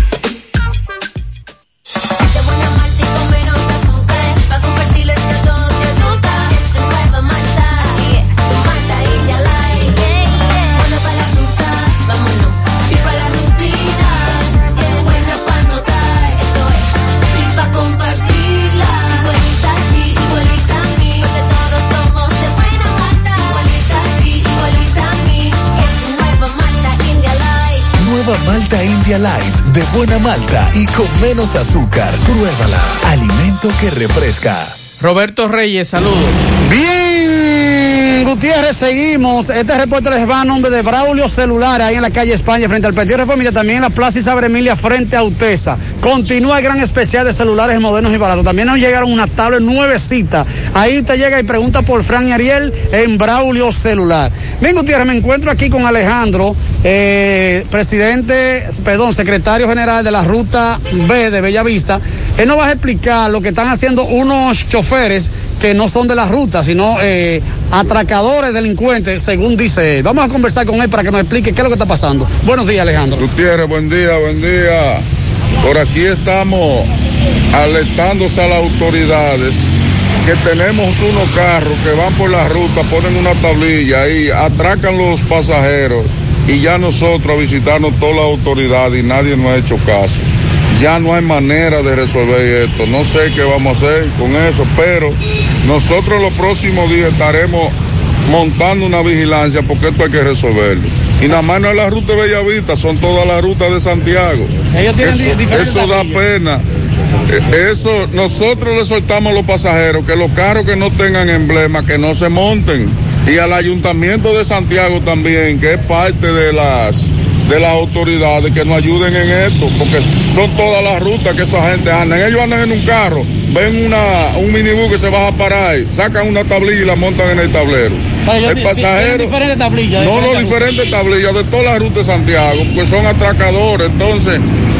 Malta India Light, de buena malta y con menos azúcar. Pruébala. Alimento que refresca. Roberto Reyes, saludos. Bien, Gutiérrez, seguimos. Este reporte les va a nombre de Braulio Celular, ahí en la calle España, frente al Petit Reformilla, también en la Plaza Isabel Emilia, frente a Utesa. Continúa el gran especial de celulares modernos y baratos. También nos llegaron una tablet nuevecita. Ahí usted llega y pregunta por Fran Ariel en Braulio Celular. Bien, Gutiérrez, me encuentro aquí con Alejandro, eh, presidente, perdón, secretario general de la Ruta B de Bellavista. Él nos va a explicar lo que están haciendo unos choferes que no son de la ruta, sino eh, atracadores, delincuentes, según dice él. Vamos a conversar con él para que nos explique qué es lo que está pasando. Buenos días, Alejandro. Gutiérrez, buen día, buen día. Por aquí estamos alertándose a las autoridades que tenemos unos carros que van por la ruta, ponen una tablilla y atracan los pasajeros y ya nosotros a visitarnos todas las autoridades y nadie nos ha hecho caso. Ya no hay manera de resolver esto. No sé qué vamos a hacer con eso, pero nosotros los próximos días estaremos montando una vigilancia porque esto hay que resolverlo. Y nada más no es la ruta de Bellavista, son todas las rutas de Santiago. Ellos tienen eso, eso da pena. Eh, Eso, nosotros le soltamos a los pasajeros que los carros que no tengan emblema, que no se monten. Y al ayuntamiento de Santiago también, que es parte de las de las autoridades que nos ayuden en esto, porque son todas las rutas que esa gente anda. Ellos andan en un carro, ven una, un minibús que se va a parar, sacan una tablilla y la montan en el tablero. ellos el pasajero. diferentes tablillas, No, no, diferentes diferentes tablillas de todas las rutas de Santiago, porque son atracadores. Entonces,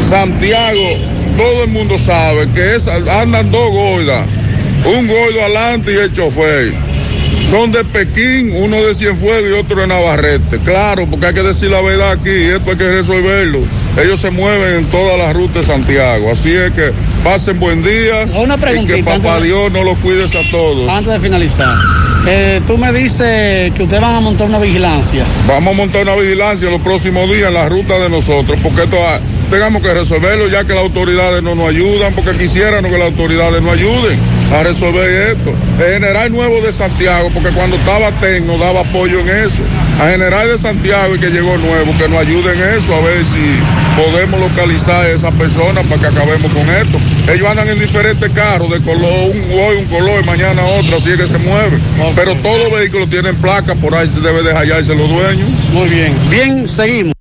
Santiago, todo el mundo sabe que es, andan dos gordas, un gordo adelante y el chofer. Son de Pekín, uno de Cienfuegos y otro de Navarrete. Claro, porque hay que decir la verdad aquí, y esto hay que resolverlo. Ellos se mueven en todas las rutas de Santiago. Así es que pasen buen día Una y que papá de- Dios nos lo cuides a todos. Antes de finalizar, eh, tú me dices que ustedes van a montar una vigilancia. Vamos a montar una vigilancia los próximos días en la ruta de nosotros, porque esto, tengamos que resolverlo ya que las autoridades no nos ayudan, porque quisieran que las autoridades nos ayuden a resolver esto. El general nuevo de Santiago, porque cuando estaba TEN nos daba apoyo en eso. A general de Santiago y que llegó nuevo, que nos ayuden en eso, a ver si podemos localizar a esa persona para que acabemos con esto. Ellos andan en diferentes carros, de color, un hoy un color y mañana otro, así es que se mueven. Pero todos los vehículos tienen placa, por ahí se debe de hallarse los dueños. Muy bien. Bien, seguimos.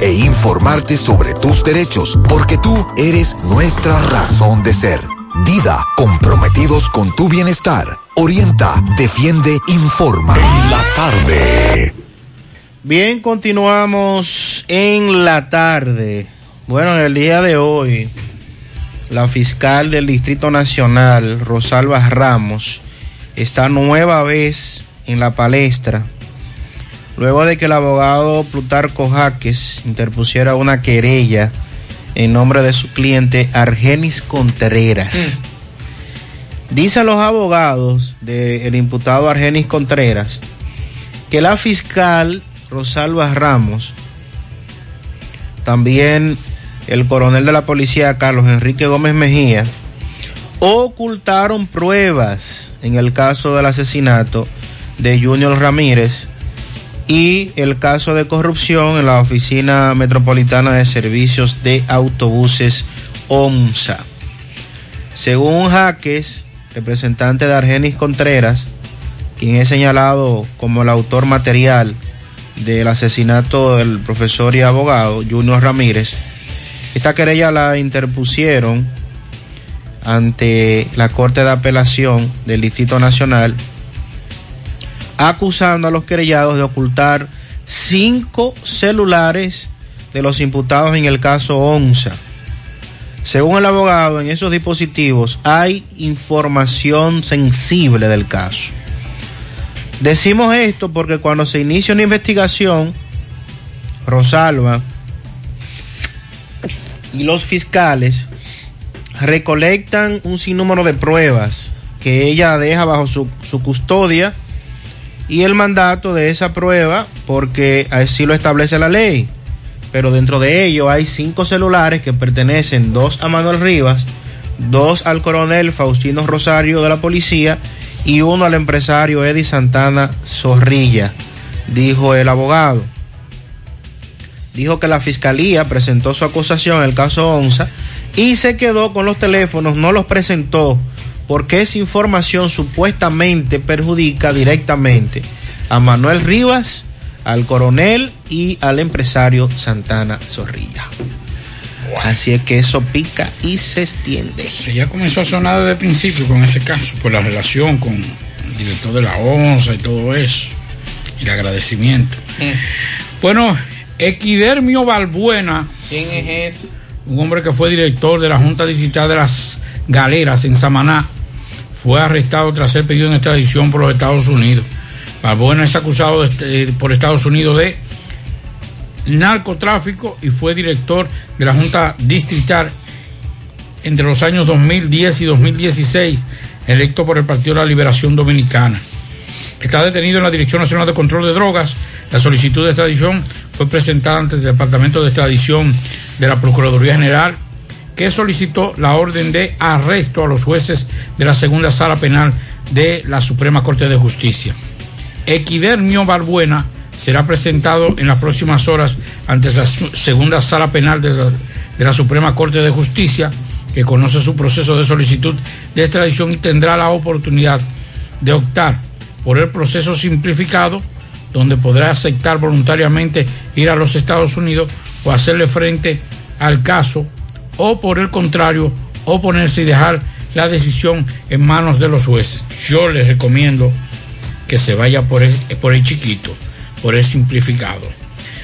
e informarte sobre tus derechos, porque tú eres nuestra razón de ser. Dida, comprometidos con tu bienestar. Orienta, defiende, informa. La tarde. Bien, continuamos en la tarde. Bueno, en el día de hoy, la fiscal del Distrito Nacional, Rosalba Ramos, está nueva vez en la palestra, luego de que el abogado Plutarco Jaques interpusiera una querella en nombre de su cliente Argenis Contreras. Dicen los abogados del imputado Argenis Contreras que la fiscal Rosalba Ramos, también el coronel de la policía Carlos Enrique Gómez Mejía, ocultaron pruebas en el caso del asesinato de Junior Ramírez y el caso de corrupción en la Oficina Metropolitana de Servicios de Autobuses OMSA. Según Jaques, representante de Argenis Contreras, quien es señalado como el autor material del asesinato del profesor y abogado Junior Ramírez, esta querella la interpusieron ante la Corte de Apelación del Distrito Nacional, acusando a los querellados de ocultar cinco celulares de los imputados en el caso ONSA. Según el abogado, en esos dispositivos hay información sensible del caso. Decimos esto porque cuando se inicia una investigación, Rosalba y los fiscales recolectan un sinnúmero de pruebas que ella deja bajo su, su custodia y el mandato de esa prueba porque así lo establece la ley. Pero dentro de ello hay cinco celulares que pertenecen, dos a Manuel Rivas, dos al coronel Faustino Rosario de la policía y uno al empresario Eddie Santana Zorrilla, dijo el abogado. Dijo que la fiscalía presentó su acusación en el caso ONSA y se quedó con los teléfonos, no los presentó porque esa información supuestamente perjudica directamente a Manuel Rivas, al coronel y al empresario Santana Zorrilla. Así es que eso pica y se extiende. Ella comenzó a sonar desde el principio con ese caso, por la relación con el director de la ONSA y todo eso, y el agradecimiento. Bueno, Equidermio Balbuena. ¿Quién es ese? Un hombre que fue director de la Junta Distrital de las Galeras en Samaná. Fue arrestado tras ser pedido en extradición por los Estados Unidos. Balbuena es acusado este- por Estados Unidos de narcotráfico y fue director de la Junta Distrital entre los años 2010 y 2016, electo por el Partido de la Liberación Dominicana. Está detenido en la Dirección Nacional de Control de Drogas. La solicitud de extradición fue presentada ante el Departamento de Extradición de la Procuraduría General, que solicitó la orden de arresto a los jueces de la segunda sala penal de la Suprema Corte de Justicia. Equidermio Balbuena será presentado en las próximas horas ante la segunda sala penal de la, de la Suprema Corte de Justicia, que conoce su proceso de solicitud de extradición y tendrá la oportunidad de optar por el proceso simplificado, donde podrá aceptar voluntariamente ir a los Estados Unidos o hacerle frente al caso, o por el contrario, oponerse y dejar la decisión en manos de los jueces. Yo les recomiendo que se vaya por el, por el chiquito, por el simplificado.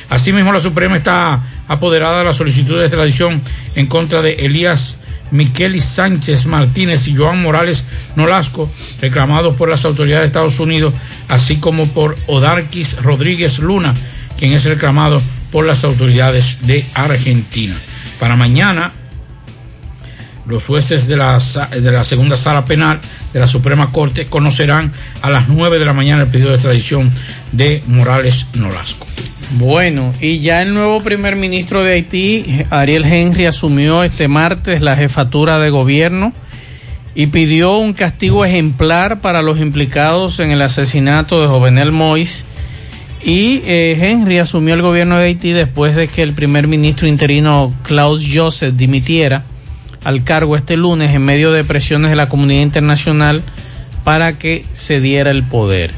Asimismo, la Suprema está apoderada de la solicitud de extradición en contra de Elías Miquelis Sánchez Martínez y Joan Morales Nolasco, reclamados por las autoridades de Estados Unidos, así como por Odarquis Rodríguez Luna, quien es reclamado por las autoridades de Argentina. Para mañana, los jueces de la, de la segunda sala penal de la Suprema Corte conocerán a las 9 de la mañana el pedido de extradición de Morales Nolasco. Bueno, y ya el nuevo primer ministro de Haití, Ariel Henry, asumió este martes la jefatura de gobierno y pidió un castigo ejemplar para los implicados en el asesinato de Jovenel Mois. Y eh, Henry asumió el gobierno de Haití después de que el primer ministro interino Klaus Joseph dimitiera al cargo este lunes en medio de presiones de la comunidad internacional para que se diera el poder.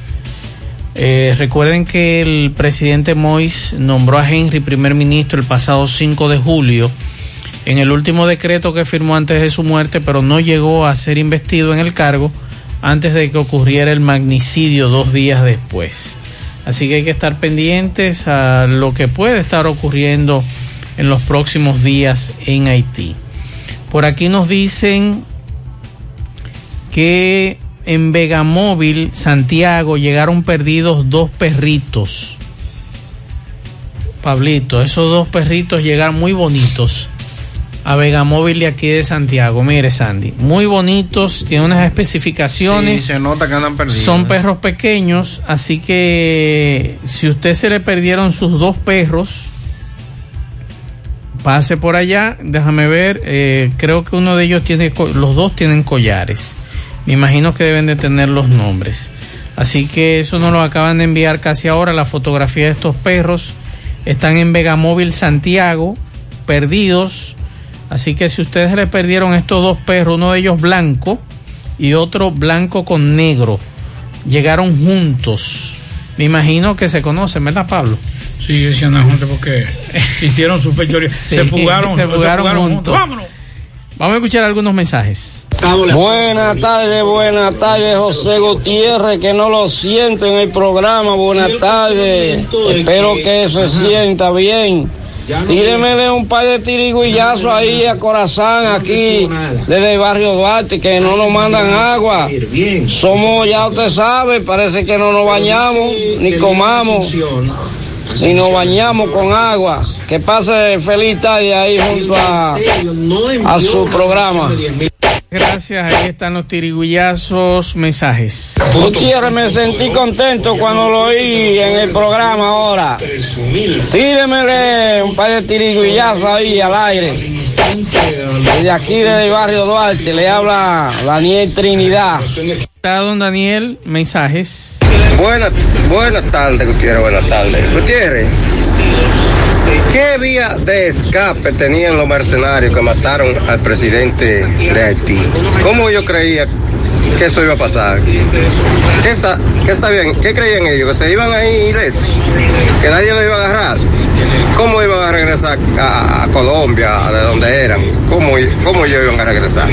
Eh, recuerden que el presidente Mois nombró a Henry primer ministro el pasado 5 de julio en el último decreto que firmó antes de su muerte, pero no llegó a ser investido en el cargo antes de que ocurriera el magnicidio dos días después. Así que hay que estar pendientes a lo que puede estar ocurriendo en los próximos días en Haití. Por aquí nos dicen que en Vegamóvil, Santiago, llegaron perdidos dos perritos. Pablito, esos dos perritos llegaron muy bonitos a Vegamóvil de aquí de Santiago. Mire, Sandy, muy bonitos, tienen unas especificaciones. Sí, se nota que andan perdidos. Son perros pequeños, así que si usted se le perdieron sus dos perros, pase por allá, déjame ver, eh, creo que uno de ellos tiene, los dos tienen collares. Me imagino que deben de tener los nombres. Así que eso nos lo acaban de enviar casi ahora, la fotografía de estos perros. Están en Vegamóvil Santiago, perdidos. Así que si ustedes le perdieron estos dos perros, uno de ellos blanco y otro blanco con negro, llegaron juntos. Me imagino que se conocen, ¿verdad, Pablo? Sí, andan juntos porque [laughs] hicieron su fechoría. se fugaron, se fugaron juntos. Vámonos. Vamos a escuchar algunos mensajes. Buenas tardes, buenas tardes, José Gutiérrez, que no lo siento en el programa. Buenas tardes, espero que se sienta bien. Tíremele un par de tiriguillazos ahí a Corazán, aquí, desde el barrio Duarte, que no nos mandan agua. Somos, ya usted sabe, parece que no nos bañamos, ni comamos, ni nos bañamos con agua. Que pase feliz tarde ahí junto a, a su programa. Gracias, ahí están los tirigullazos, mensajes. Gutiérrez, me sentí contento cuando lo oí en el programa ahora. Tíremele un par de tiriguillazos ahí al aire. Desde aquí, desde el barrio Duarte, le habla Daniel Trinidad. Está don Daniel, mensajes. Buenas, buenas tardes, Gutiérrez, buenas tardes. Gutiérrez, ¿qué vía de escape tenían los mercenarios que mataron al presidente de Haití? ¿Cómo yo creía que eso iba a pasar? ¿Qué, sa- qué sabían, qué creían ellos? ¿Que se iban a ir ilesos? ¿Que nadie lo iba a agarrar? ¿Cómo iban a regresar a, Colombia, de donde eran? ¿Cómo, ¿Cómo iban a regresar?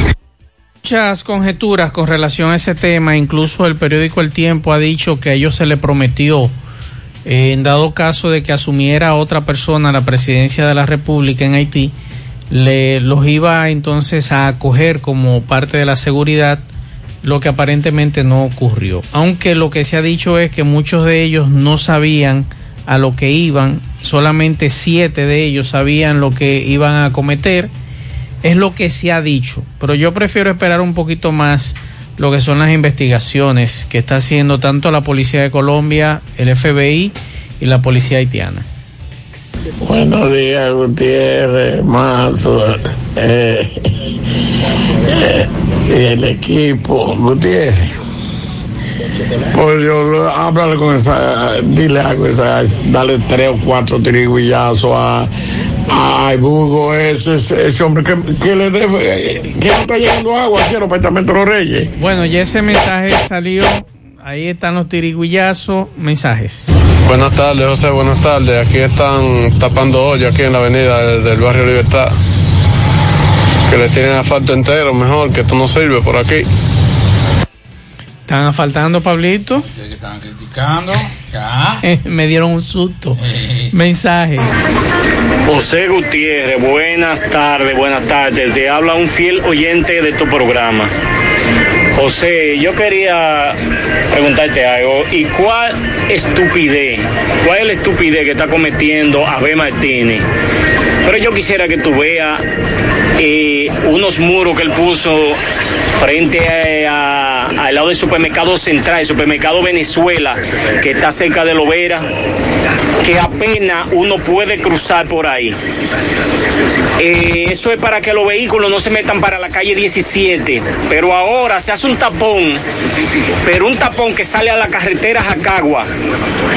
Muchas conjeturas con relación a ese tema, incluso el periódico El Tiempo ha dicho que a ellos se le prometió, eh, en dado caso de que asumiera otra persona la presidencia de la República en Haití, le, los iba entonces a acoger como parte de la seguridad, lo que aparentemente no ocurrió. Aunque lo que se ha dicho es que muchos de ellos no sabían a lo que iban, solamente siete de ellos sabían lo que iban a cometer, es lo que se ha dicho, pero yo prefiero esperar un poquito más lo que son las investigaciones que está haciendo tanto la Policía de Colombia, el FBI y la Policía haitiana. Buenos días, Gutiérrez, Mazo, eh, eh, y el equipo, Gutiérrez. Por Dios, háblale con esa, dile algo, esa, dale tres o cuatro tiriguillazos a, a Bugo, ese, ese, hombre que, que le dé, eh, que no está llegando agua aquí al apartamento de los Reyes. Bueno, ya ese mensaje salió, ahí están los tiriguillazos, mensajes. Buenas tardes, José, buenas tardes. Aquí están tapando hoyo aquí en la avenida del, del barrio Libertad. Que le tienen asfalto entero, mejor, que esto no sirve por aquí. Están asfaltando, Pablito. que estaban criticando, ya. [laughs] Me dieron un susto. Mensaje. José Gutiérrez, buenas tardes, buenas tardes. Te habla un fiel oyente de tu programa. José, yo quería preguntarte algo. ¿Y cuál estupidez, cuál es la estupidez que está cometiendo Abel Martínez? Pero yo quisiera que tú veas eh, unos muros que él puso frente a- al lado del supermercado central, el supermercado Venezuela, que está cerca de Lovera, que apenas uno puede cruzar por ahí. Eh, eso es para que los vehículos no se metan para la calle 17, pero ahora se hace un tapón, pero un tapón que sale a la carretera Jacagua,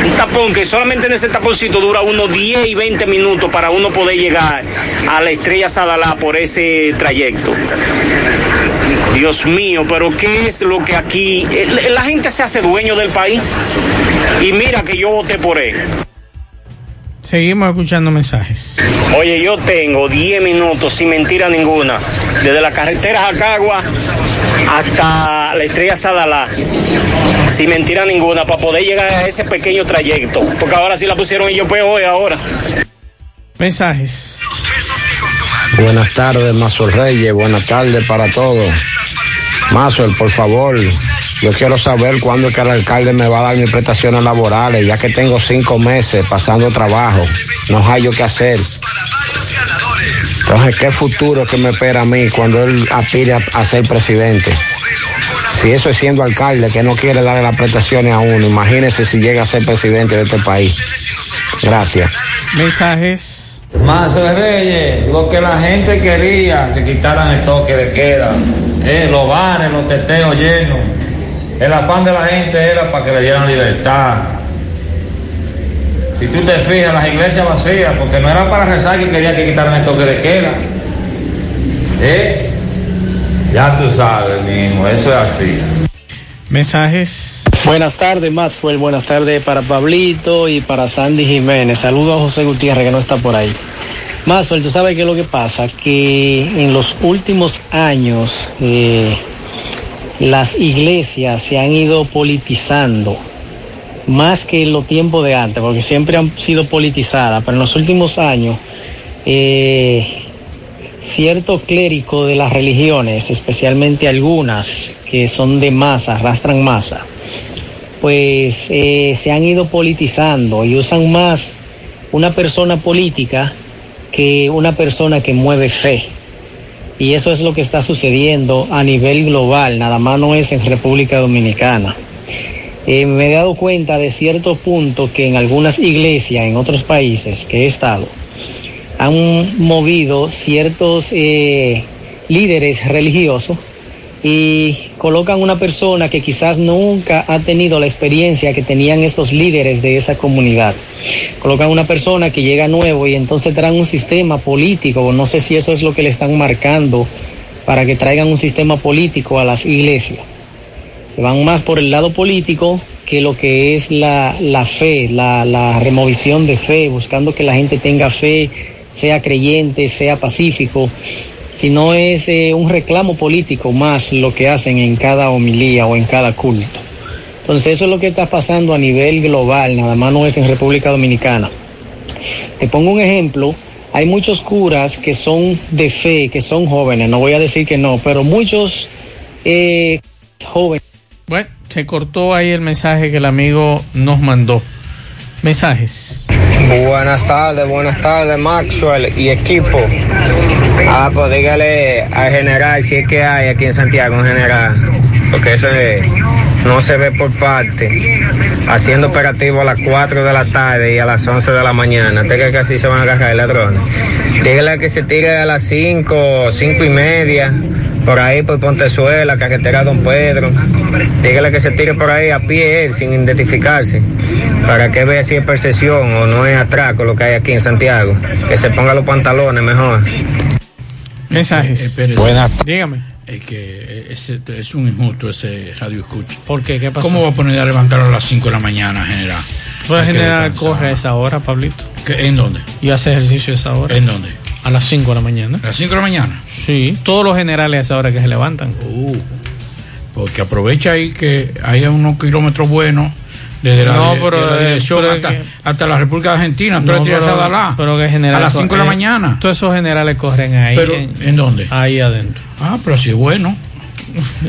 un tapón que solamente en ese taponcito dura unos 10 y 20 minutos para uno poder llegar a la estrella Sadalá por ese trayecto. Dios mío, pero ¿qué es lo que aquí... eh, La gente se hace dueño del país y mira que yo voté por él. Seguimos escuchando mensajes. Oye, yo tengo 10 minutos sin mentira ninguna, desde la carretera Jacagua hasta la estrella Sadalá, sin mentira ninguna, para poder llegar a ese pequeño trayecto, porque ahora sí la pusieron ellos peor ahora. Mensajes. Buenas tardes, Mazo Reyes. Buenas tardes para todos. Mazo, por favor, yo quiero saber cuándo es que el alcalde me va a dar mis prestaciones laborales, ya que tengo cinco meses pasando trabajo. No hay yo qué hacer. Entonces, ¿qué futuro que me espera a mí cuando él aspire a, ser presidente? Si eso es siendo alcalde, que no quiere darle las prestaciones a uno, imagínese si llega a ser presidente de este país. Gracias. Mensajes. Mazo de Reyes, lo que la gente quería, que quitaran el toque de queda, eh, los bares, los teteos llenos. El afán de la gente era para que le dieran libertad. Si tú te fijas, las iglesias vacías, porque no era para rezar que quería que quitaran el toque de queda. ¿Eh? Ya tú sabes, mismo, eso es así. Mensajes. Buenas tardes, Maxwell. Buenas tardes para Pablito y para Sandy Jiménez. Saludos a José Gutiérrez, que no está por ahí. Maxwell, tú sabes qué es lo que pasa, que en los últimos años eh, las iglesias se han ido politizando más que en los tiempos de antes, porque siempre han sido politizadas, pero en los últimos años eh, cierto clérigo de las religiones, especialmente algunas que son de masa, arrastran masa, pues eh, se han ido politizando y usan más una persona política que una persona que mueve fe. Y eso es lo que está sucediendo a nivel global, nada más no es en República Dominicana. Eh, me he dado cuenta de ciertos puntos que en algunas iglesias, en otros países que he estado, han movido ciertos eh, líderes religiosos y colocan una persona que quizás nunca ha tenido la experiencia que tenían esos líderes de esa comunidad. Colocan una persona que llega nuevo y entonces traen un sistema político, no sé si eso es lo que le están marcando para que traigan un sistema político a las iglesias. Se van más por el lado político que lo que es la, la fe, la, la de fe, buscando que la gente tenga fe, sea creyente, sea pacífico, sino es eh, un reclamo político más lo que hacen en cada homilía o en cada culto. Entonces eso es lo que está pasando a nivel global, nada más no es en República Dominicana. Te pongo un ejemplo, hay muchos curas que son de fe, que son jóvenes, no voy a decir que no, pero muchos eh, jóvenes. Bueno, se cortó ahí el mensaje que el amigo nos mandó. Mensajes. Buenas tardes, buenas tardes, Maxwell y equipo. Ah, pues dígale al general si es que hay aquí en Santiago un general, porque eso es- no se ve por parte. Haciendo operativo a las 4 de la tarde y a las 11 de la mañana. ¿Usted cree que así se van a agarrar ladrones? Dígale que se tire a las 5, 5 y media, por ahí por Pontezuela, carretera Don Pedro. Dígale que se tire por ahí a pie, él, sin identificarse, para que vea si es percepción o no es atraco lo que hay aquí en Santiago. Que se ponga los pantalones mejor. Mensajes. Buenas Dígame. Que ese, es un injusto ese radio escucha. ¿Por qué? ¿Qué pasó? ¿Cómo va a poner a levantar a las 5 de la mañana, general? General descansar. corre a esa hora, Pablito. ¿Qué- ¿En dónde? Y hace ejercicio a esa hora. ¿En dónde? A las 5 de la mañana. ¿A las 5 de la mañana? Sí, todos los generales a esa hora que se levantan. Uh, porque aprovecha ahí que hay unos kilómetros buenos desde la, No, pero, de la eh, dirección pero hasta, que- hasta la República Argentina. No, pero- a pero que general a las co- 5 de la eh, mañana. Todos esos generales corren ahí. Pero, ¿en dónde? Ahí adentro. Ah, pero es bueno.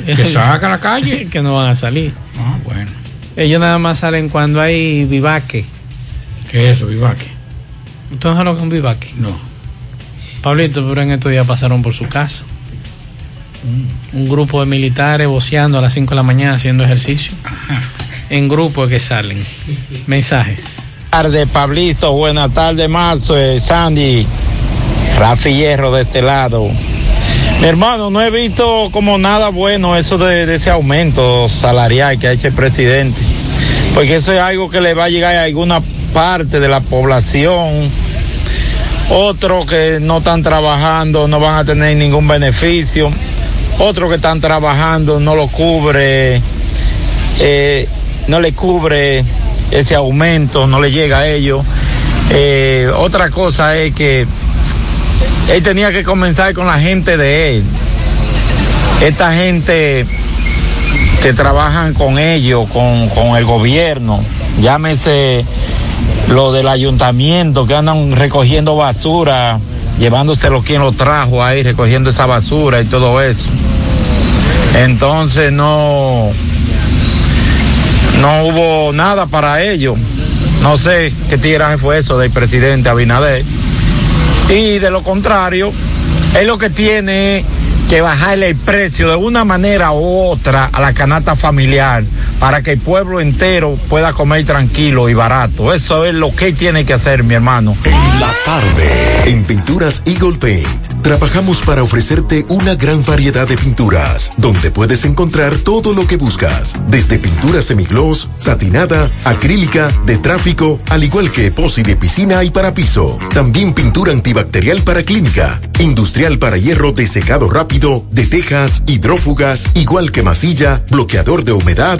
Que [laughs] saca a la calle. [laughs] que no van a salir. Ah, bueno. Ellos nada más salen cuando hay vivaque. ¿Qué es eso, vivaque? ¿Tú no sabes lo que es un vivaque? No. Pablito, pero en estos días pasaron por su casa. Un grupo de militares voceando a las 5 de la mañana haciendo ejercicio. En grupo que salen. Mensajes. tardes, Pablito. Buenas tardes, Marzo, eh, Sandy. Rafi Hierro de este lado. Mi hermano, no he visto como nada bueno eso de, de ese aumento salarial que ha hecho el presidente. Porque eso es algo que le va a llegar a alguna parte de la población. Otros que no están trabajando no van a tener ningún beneficio. Otros que están trabajando no lo cubre, eh, no le cubre ese aumento, no le llega a ellos. Eh, otra cosa es que él tenía que comenzar con la gente de él. Esta gente que trabajan con ellos, con, con el gobierno, llámese lo del ayuntamiento que andan recogiendo basura, llevándoselo quien lo trajo ahí, recogiendo esa basura y todo eso. Entonces no, no hubo nada para ellos. No sé qué tiraje fue eso del presidente Abinader. Y de lo contrario, él lo que tiene es que bajarle el precio de una manera u otra a la canasta familiar para que el pueblo entero pueda comer tranquilo y barato. Eso es lo que tiene que hacer, mi hermano. La tarde. En Pinturas Eagle Paint. Trabajamos para ofrecerte una gran variedad de pinturas, donde puedes encontrar todo lo que buscas, desde pintura semigloss, satinada, acrílica, de tráfico, al igual que epoxi de piscina y para piso. También pintura antibacterial para clínica, industrial para hierro de secado rápido, de tejas, hidrófugas, igual que masilla, bloqueador de humedad,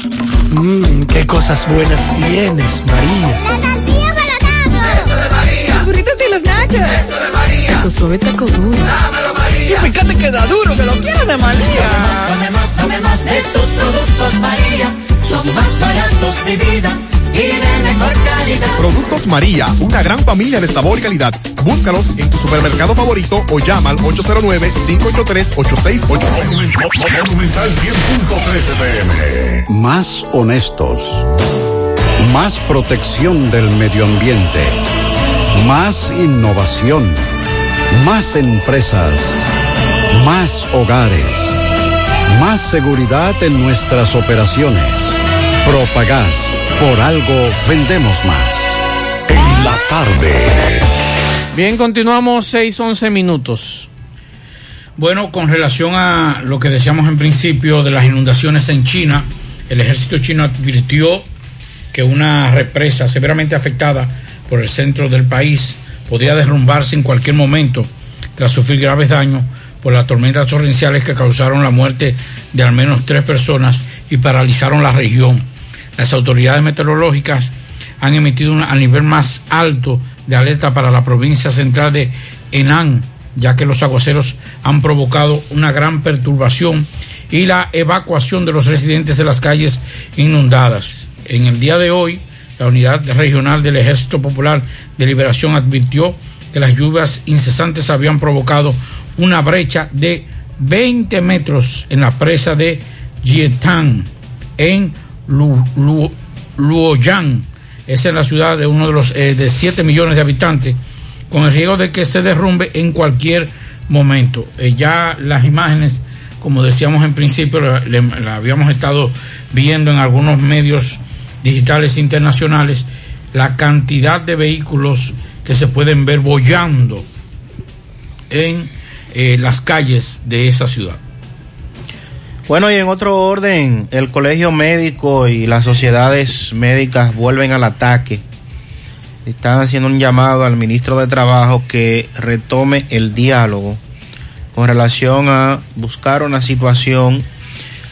Mmm, qué cosas buenas tienes, María. Eso de María. Los burritos y los nachos. Eso de María. Taco suave, taco duro. Dámelo, María. Y fíjate que da duro, que lo quiero de María. Tomemos, tomemos de tus productos, María. Son más baratos de vida y de mejor calidad. Productos María, una gran familia de sabor y calidad. Búscalos en tu supermercado favorito o llama al 809-583-8689. Monumental 10.13 pm. Más honestos. Más protección del medio ambiente. Más innovación. Más empresas. Más hogares. Más seguridad en nuestras operaciones. Propagás, por algo vendemos más. En la tarde. Bien, continuamos 6, 11 minutos. Bueno, con relación a lo que decíamos en principio de las inundaciones en China, el ejército chino advirtió que una represa severamente afectada por el centro del país podría derrumbarse en cualquier momento tras sufrir graves daños por las tormentas torrenciales que causaron la muerte de al menos tres personas y paralizaron la región. Las autoridades meteorológicas han emitido un, al nivel más alto de alerta para la provincia central de Henan, ya que los aguaceros han provocado una gran perturbación y la evacuación de los residentes de las calles inundadas. En el día de hoy, la unidad regional del Ejército Popular de Liberación advirtió que las lluvias incesantes habían provocado una brecha de 20 metros en la presa de Jietang, en Lu, Lu, Luoyang. Es en la ciudad de uno de los eh, de 7 millones de habitantes, con el riesgo de que se derrumbe en cualquier momento. Eh, ya las imágenes, como decíamos en principio, la, la- la habíamos estado viendo en algunos medios digitales internacionales, la cantidad de vehículos que se pueden ver bollando en eh, las calles de esa ciudad. Bueno, y en otro orden, el colegio médico y las sociedades médicas vuelven al ataque. Están haciendo un llamado al ministro de Trabajo que retome el diálogo con relación a buscar una situación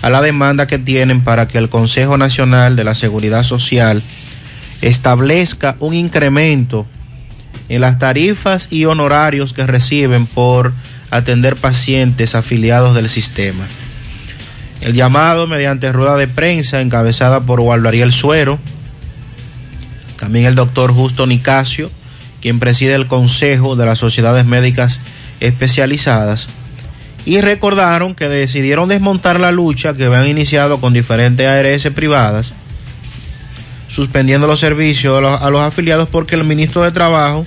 a la demanda que tienen para que el Consejo Nacional de la Seguridad Social establezca un incremento en las tarifas y honorarios que reciben por atender pacientes afiliados del sistema. El llamado mediante rueda de prensa encabezada por Waldo Ariel Suero, también el doctor Justo Nicasio, quien preside el Consejo de las Sociedades Médicas Especializadas, y recordaron que decidieron desmontar la lucha que habían iniciado con diferentes ARS privadas, suspendiendo los servicios a los, a los afiliados porque el ministro de Trabajo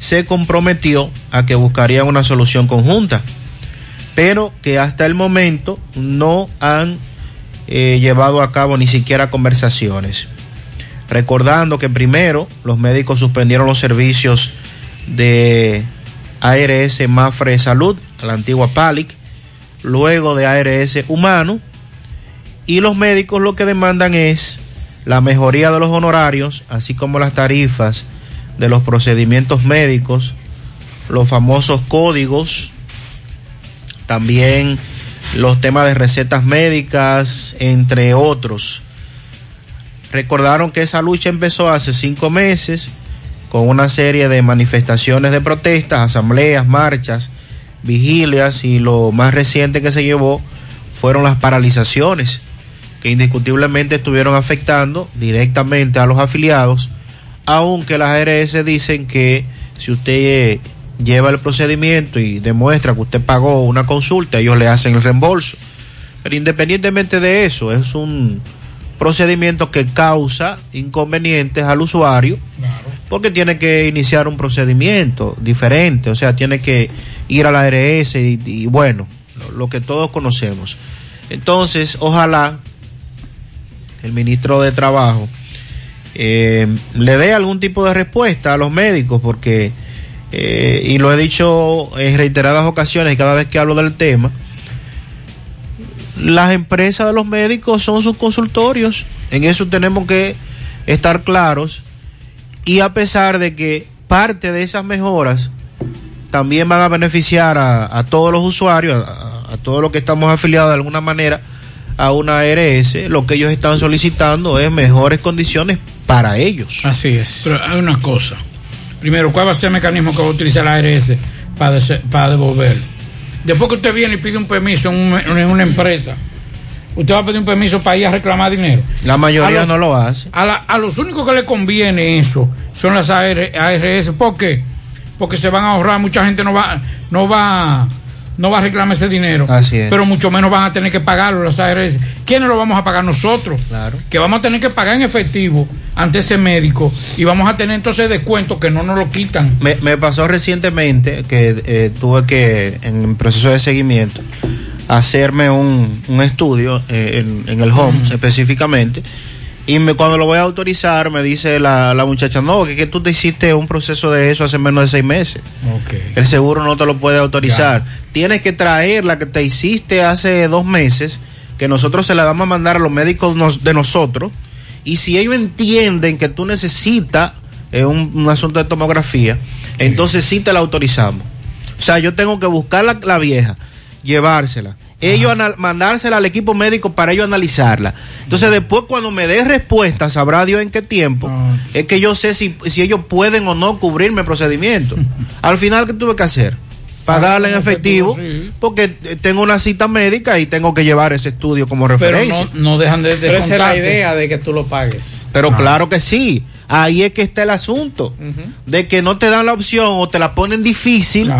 se comprometió a que buscarían una solución conjunta, pero que hasta el momento no han eh, llevado a cabo ni siquiera conversaciones. Recordando que primero los médicos suspendieron los servicios de ARS Mafre Salud, la antigua PALIC, luego de ARS Humano, y los médicos lo que demandan es la mejoría de los honorarios, así como las tarifas de los procedimientos médicos, los famosos códigos, también los temas de recetas médicas, entre otros. Recordaron que esa lucha empezó hace cinco meses con una serie de manifestaciones de protestas, asambleas, marchas, vigilias y lo más reciente que se llevó fueron las paralizaciones que indiscutiblemente estuvieron afectando directamente a los afiliados, aunque las ARS dicen que si usted eh, lleva el procedimiento y demuestra que usted pagó una consulta, ellos le hacen el reembolso. Pero independientemente de eso, es un procedimiento que causa inconvenientes al usuario porque tiene que iniciar un procedimiento diferente, o sea, tiene que ir a la ARS y, y bueno, lo, lo que todos conocemos. Entonces, ojalá el ministro de Trabajo eh, le dé algún tipo de respuesta a los médicos, porque, eh, y lo he dicho en reiteradas ocasiones cada vez que hablo del tema, las empresas de los médicos son sus consultorios, en eso tenemos que estar claros, y a pesar de que parte de esas mejoras también van a beneficiar a, todos los usuarios, a, a todos los que estamos afiliados de alguna manera a una ARS, lo que ellos están solicitando es mejores condiciones para ellos. Así es. Pero hay una cosa. Primero, ¿cuál va a ser el mecanismo que va a utilizar la ARS para, des- para devolver? Después que usted viene y pide un permiso en, un- en una empresa, usted va a pedir un permiso para ir a reclamar dinero. La mayoría los- no lo hace. A, la- a los únicos que le conviene eso son las AR ARS. ¿Por qué? Porque se van a ahorrar, mucha gente no va, no va, no va a reclamar ese dinero. Así es. Pero mucho menos van a tener que pagarlo las ARS. ¿Quiénes lo vamos a pagar nosotros? Claro. Que vamos a tener que pagar en efectivo ante ese médico y vamos a tener entonces descuentos que no nos lo quitan. Me, me pasó recientemente que eh, tuve que, en el proceso de seguimiento, hacerme un, un estudio eh, en, en el HOMS específicamente, Y me, cuando lo voy a autorizar, me dice la, la muchacha, no, que, que tú te hiciste un proceso de eso hace menos de seis meses. El seguro no te lo puede autorizar. Tienes que traer la que te hiciste hace dos meses, que nosotros se la vamos a mandar a los médicos nos- de nosotros. Y si ellos entienden que tú necesitas eh, un, un asunto de tomografía, entonces sí te la autorizamos. O sea, yo tengo que buscar la, la vieja, llevársela. Ellos mandársela al equipo médico para ellos analizarla. Entonces, después, cuando me dé respuesta, sabrá Dios en qué tiempo, es que yo sé si, si ellos pueden o no cubrirme el procedimiento. [laughs] Al final, ¿qué tuve que hacer? Pagarle en efectivo, porque eh, tengo una cita médica y tengo que llevar ese estudio como Pero referencia. no, no dejan de, de Pero esa es la idea de que tú lo pagues. Pero claro que sí. Ahí es que está el asunto. De que no te dan la opción o te la ponen difícil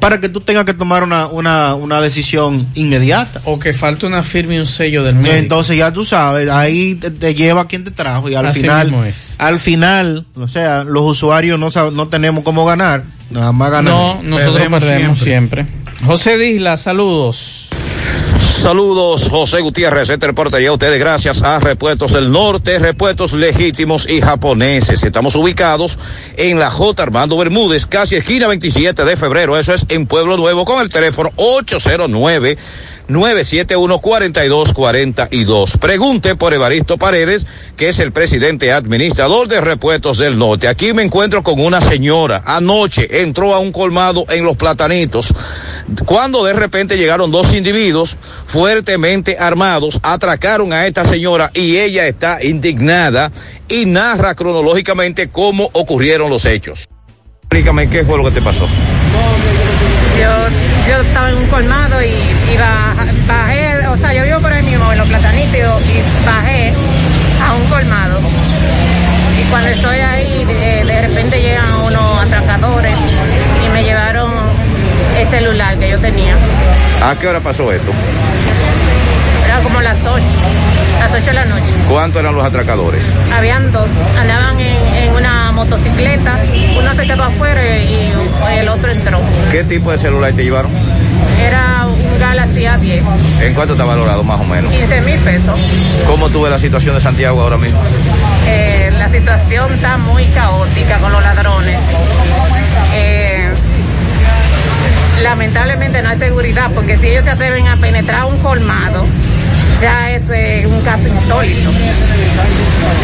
para que tú tengas que tomar una, una, una decisión inmediata. O que falta una firma y un sello del médico. Entonces ya tú sabes, ahí te, te lleva a quien te trajo y al Así final, mismo es. al final, o sea, los usuarios no, sab- no tenemos cómo ganar, nada más ganar. No, nosotros perdemos, siempre. José Disla, saludos. Saludos, José Gutiérrez. Este reporte a ustedes gracias a Repuestos del Norte, Repuestos Legítimos y Japoneses. Estamos ubicados en la J. Armando Bermúdez, casi esquina 27 de febrero. Eso es en Pueblo Nuevo con el teléfono 809. 971-4242. Pregunte por Evaristo Paredes, que es el presidente administrador de Repuestos del Norte. Aquí me encuentro con una señora. Anoche entró a un colmado en Los Platanitos, cuando de repente llegaron dos individuos fuertemente armados, atracaron a esta señora y ella está indignada y narra cronológicamente cómo ocurrieron los hechos. Explícame qué fue lo que te pasó. Yo, yo estaba en un colmado y, y ba- bajé, o sea, yo vivo por ahí mismo, en los platanitos, y bajé a un colmado. Y cuando estoy ahí, de, de repente llegan unos atracadores y me llevaron el celular que yo tenía. ¿A qué hora pasó esto? Era como las 8, las 8 de la noche. ¿Cuántos eran los atracadores? Habían dos, andaban en, en una motocicleta, uno se quedó afuera y, y el otro entró. ¿Qué tipo de celular te llevaron? Era un Galaxy A10, ¿En cuánto está valorado más o menos? 15 mil pesos. ¿Cómo tuve la situación de Santiago ahora mismo? Eh, la situación está muy caótica con los ladrones. Eh, lamentablemente no hay seguridad porque si ellos se atreven a penetrar un colmado, ya es eh, un caso insólito.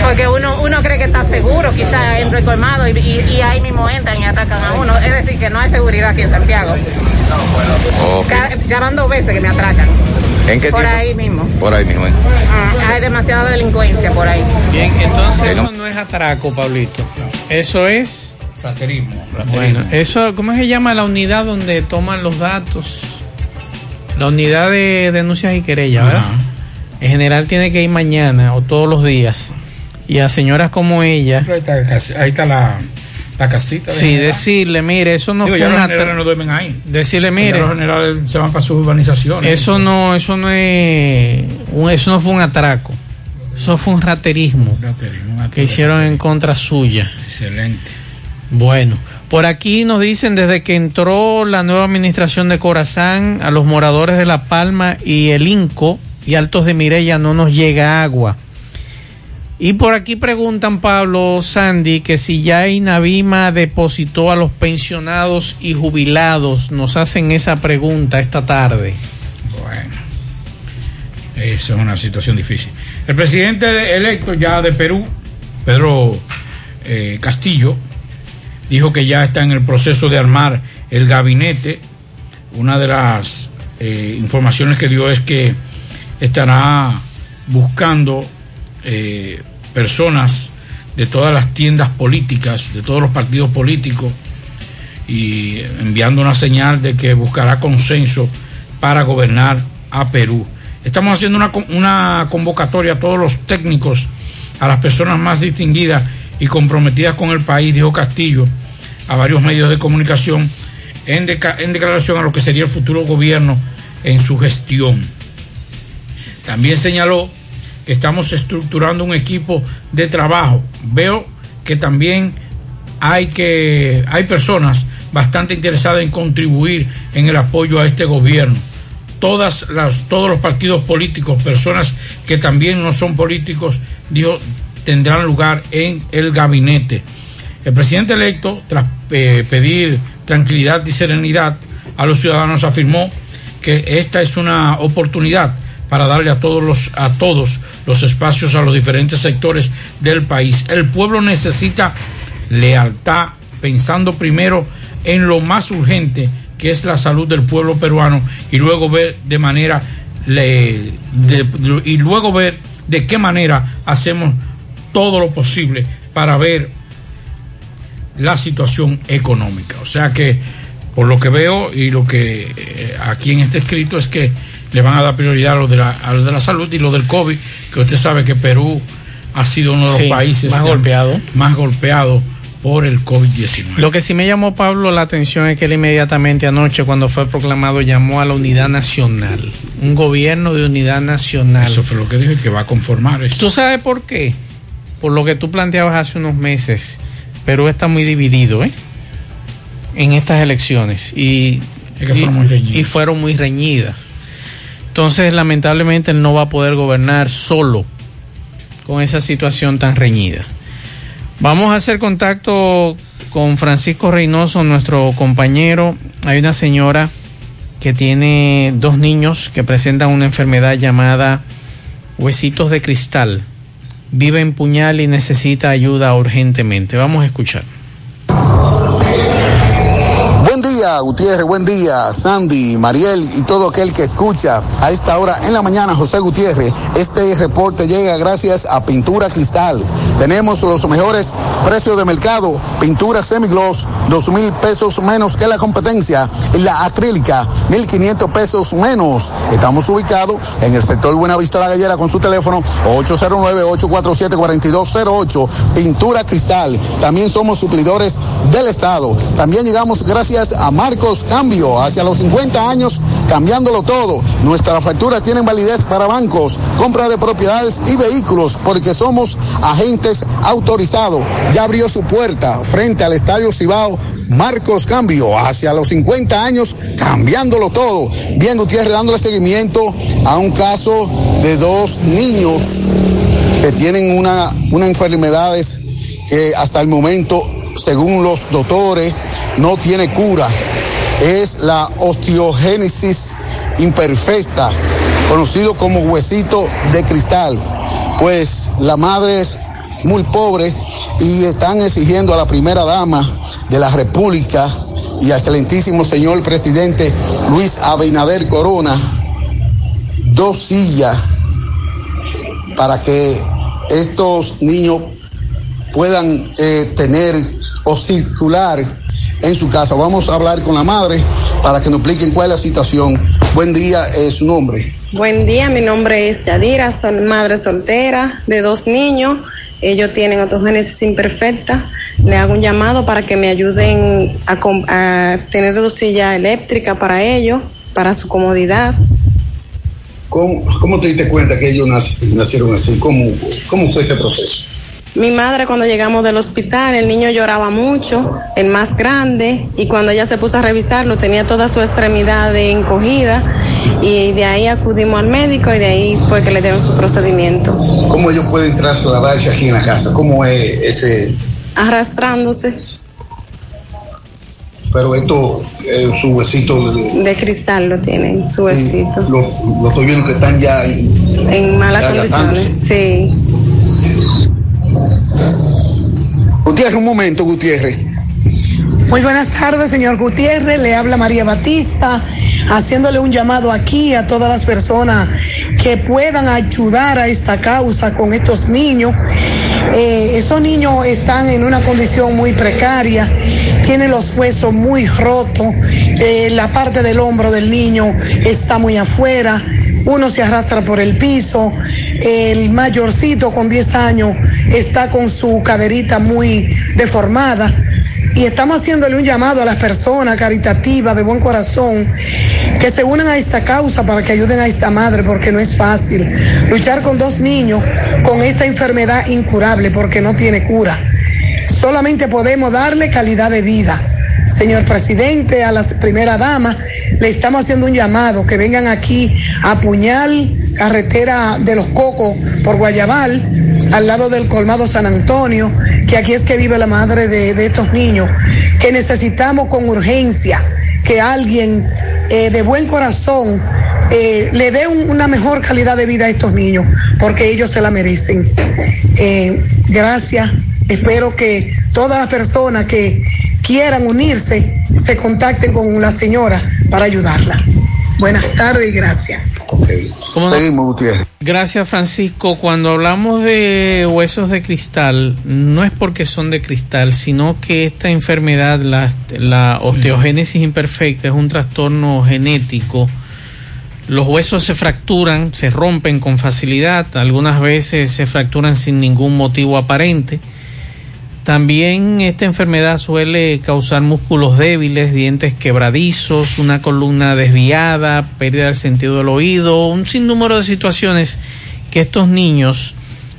Porque uno, uno cree que está seguro, quizás en el colmado y, y- y ahí mismo entran y atacan a uno. Es decir, que no hay seguridad aquí en Santiago. Ok. Ca- Ya van dos veces que me atracan. ¿En qué Por tiempo? ahí mismo. Por ahí mismo. ¿eh? Ah, hay demasiada delincuencia por ahí. Bien, entonces eso no es atraco, Pablito. Eso es. Raterismo. Bueno, eso, ¿cómo se llama la unidad donde toman los datos? La unidad de denuncias y querellas, ¿verdad? En general tiene que ir mañana o todos los días. Y a señoras como ella, Ahí está, casi- ahí está la, la casita. de sí, general. decirle, mire, eso no Digo, fue ya los una generales no duermen ahí. Decirle, Ya mire, los generales se van para sus urbanizaciones. eso no, eso no es, un- eso no fue un atraco. Eso fue un raterismo que hicieron en contra suya. Excelente. Bueno, por aquí nos dicen desde que entró la nueva administración de Corazán, a los moradores de La Palma y el Inco y Altos de Mirella no nos llega agua. Y por aquí preguntan Pablo Sandy que si ya Inavima depositó a los pensionados y jubilados. Nos hacen esa pregunta esta tarde. Bueno, eso es una situación difícil. El presidente de- electo ya de Perú, Pedro eh, Castillo, dijo que ya está en el proceso de armar el gabinete. Una de las eh, informaciones que dio es que estará buscando eh, personas de todas las tiendas políticas, de todos los partidos políticos, y enviando una señal de que buscará consenso para gobernar a Perú. Estamos haciendo una, una convocatoria a todos los técnicos, a las personas más distinguidas y comprometidas con el país, dijo Castillo, a varios medios de comunicación, en, en declaración a lo que sería el futuro gobierno en su gestión. También señaló que estamos estructurando un equipo de trabajo. Veo que también hay que hay personas bastante interesadas en contribuir en el apoyo a este gobierno. Todas las, todos los partidos políticos, personas que también no son políticos, dijo, tendrán lugar en el gabinete. El presidente electo, tras eh, pedir tranquilidad y serenidad a los ciudadanos, afirmó que esta es una oportunidad para darle a todos los a todos los espacios a los diferentes sectores del país. El pueblo necesita lealtad, pensando primero en lo más urgente que es la salud del pueblo peruano y luego ver de manera le- y luego ver de qué manera hacemos todo lo posible para ver la situación económica. O sea que, por lo que veo y lo que eh, aquí en este escrito es que le van a dar prioridad a lo de la, a lo de la salud y lo del COVID, que usted sabe que Perú ha sido uno de los Sí, países más golpeado. más golpeado por el COVID-19. Lo que sí me llamó Pablo la atención es que él inmediatamente anoche, cuando fue proclamado, llamó a la unidad nacional. Un gobierno de unidad nacional. Eso fue lo que dijo y que va a conformar eso. ¿Tú sabes por qué? Por lo que tú planteabas hace unos meses. Perú está muy dividido, ¿eh? En estas elecciones. Y, Es que fueron muy reñidas. y fueron muy reñidas. Entonces, lamentablemente, él no va a poder gobernar solo con esa situación tan reñida. Vamos a hacer contacto con Francisco Reynoso, nuestro compañero. Hay una señora que tiene dos niños que presentan una enfermedad llamada huesitos de cristal. Vive en Puñal y necesita ayuda urgentemente. Vamos a escuchar. Gutiérrez, buen día, Sandy, Mariel y todo aquel que escucha a esta hora en la mañana, José Gutiérrez. Este reporte llega gracias a Pintura Cristal. Tenemos los mejores precios de mercado. Pintura semigloss, dos mil pesos menos que la competencia. Y la acrílica, mil quinientos pesos menos. Estamos ubicados en el sector Buenavista La Gallera con su teléfono 809-847-4208. Pintura Cristal. También somos suplidores del Estado. También llegamos gracias a Marcos Cambio, hacia los 50 años, cambiándolo todo. Nuestras facturas tienen validez para bancos, compra de propiedades y vehículos, porque somos agentes autorizados. Ya abrió su puerta frente al Estadio Cibao. Marcos Cambio, hacia los 50 años, cambiándolo todo. Bien, Gutiérrez, dándole seguimiento a un caso de dos niños que tienen una, una enfermedades que hasta el momento, según los doctores, no tiene cura. Es la osteogénesis imperfecta, conocido como huesito de cristal. Pues la madre es muy pobre y están exigiendo a la primera dama de la República y al excelentísimo señor presidente Luis Abinader Corona dos sillas para que estos niños puedan eh, tener o circular en su casa. Vamos a hablar con la madre para que nos expliquen cuál es la situación. Buen día, es su nombre. Buen día, mi nombre es Yadira, soy madre soltera de dos niños. Ellos tienen autogénesis imperfecta. Le hago un llamado para que me ayuden a, tener dos sillas eléctricas para ellos, para su comodidad. ¿Cómo, cómo te diste cuenta que ellos nac- nacieron así? ¿Cómo, ¿Cómo fue este proceso? Mi madre cuando llegamos del hospital, el niño lloraba mucho, el más grande, y cuando ella se puso a revisarlo tenía toda su extremidad encogida y de ahí acudimos al médico y de ahí fue que le dieron su procedimiento, ¿Cómo ellos pueden trasladarse aquí en la casa? ¿Cómo es ese? arrastrándose Pero esto, eh, su huesito, de- cristal lo tienen, su huesito, lo, lo estoy viendo que están ya en, en malas condiciones, sí. Gutiérrez, un momento, Gutiérrez. Muy buenas tardes, señor Gutiérrez. Le habla María Batista, haciéndole un llamado aquí a todas las personas que puedan ayudar a esta causa con estos niños. Eh, esos niños están en una condición muy precaria, tienen los huesos muy rotos, eh, la parte del hombro del niño está muy afuera, uno se arrastra por el piso, el mayorcito con 10 años está con su caderita muy deformada y estamos haciéndole un llamado a las personas caritativas de buen corazón que se unan a esta causa para que ayuden a esta madre porque no es fácil luchar con dos niños con esta enfermedad incurable porque no tiene cura. Solamente podemos darle calidad de vida. Señor presidente, a la primera dama, le estamos haciendo un llamado que vengan aquí a Puñal, carretera de los Cocos por Guayabal, al lado del colmado San Antonio, que aquí es que vive la madre de, estos niños, que necesitamos con urgencia que alguien eh, de buen corazón eh, le dé un- una mejor calidad de vida a estos niños, porque ellos se la merecen. Eh, gracias. Espero que todas las personas que quieran unirse se contacten con la señora para ayudarla. Buenas tardes y gracias. Seguimos, Gutiérrez. Gracias, Francisco. Cuando hablamos de huesos de cristal, no es porque son de cristal, sino que esta enfermedad, la, la osteogénesis imperfecta, es un trastorno genético. Los huesos se fracturan, se rompen con facilidad, algunas veces se fracturan sin ningún motivo aparente. También esta enfermedad suele causar músculos débiles, dientes quebradizos, una columna desviada, pérdida del sentido del oído, un sinnúmero de situaciones que estos niños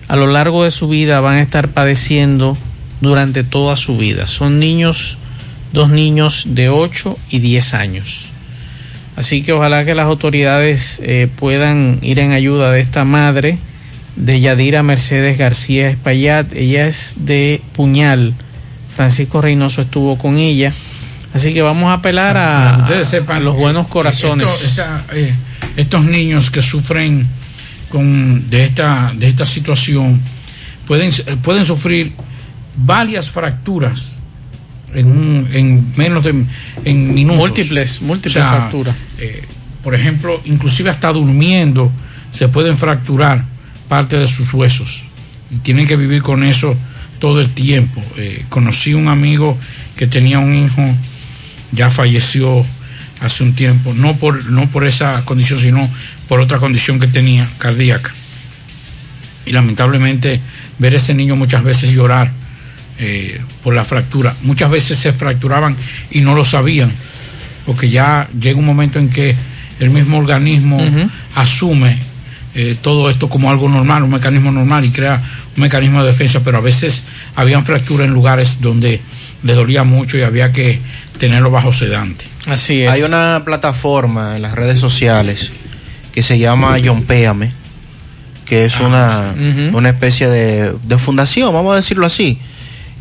a lo largo de su vida van a estar padeciendo durante toda su vida. Son niños, dos niños de 8 y 10 años. Así que ojalá que las autoridades eh, puedan ir en ayuda de esta madre de Yadira Mercedes García Espaillat. Ella es de Puñal. Francisco Reynoso estuvo con ella. Así que vamos a apelar a, sepan, a los buenos eh, corazones. esto- eh, estos niños que sufren con, de, esta, de esta situación pueden, pueden sufrir varias fracturas en, un- en menos de en minutos. Múltiples, múltiples fracturas. eh, por ejemplo, inclusive hasta durmiendo se pueden fracturar parte de sus huesos y tienen que vivir con eso todo el tiempo. Eh, conocí un amigo que tenía un hijo, ya falleció hace un tiempo, no por, no por esa condición, sino por otra condición que tenía, cardíaca. Y lamentablemente ver ese niño muchas veces llorar eh, por la fractura. Muchas veces se fracturaban y no lo sabían, porque ya llega un momento en que el mismo organismo asume eh, todo esto como algo normal, un mecanismo normal y crea un mecanismo de defensa, pero a veces habían fracturas en lugares donde le dolía mucho y había que tenerlo bajo sedante. Así Hay una plataforma en las redes sociales que se llama Yompéame, que es una, Ujú. una especie de, de fundación, vamos a decirlo así,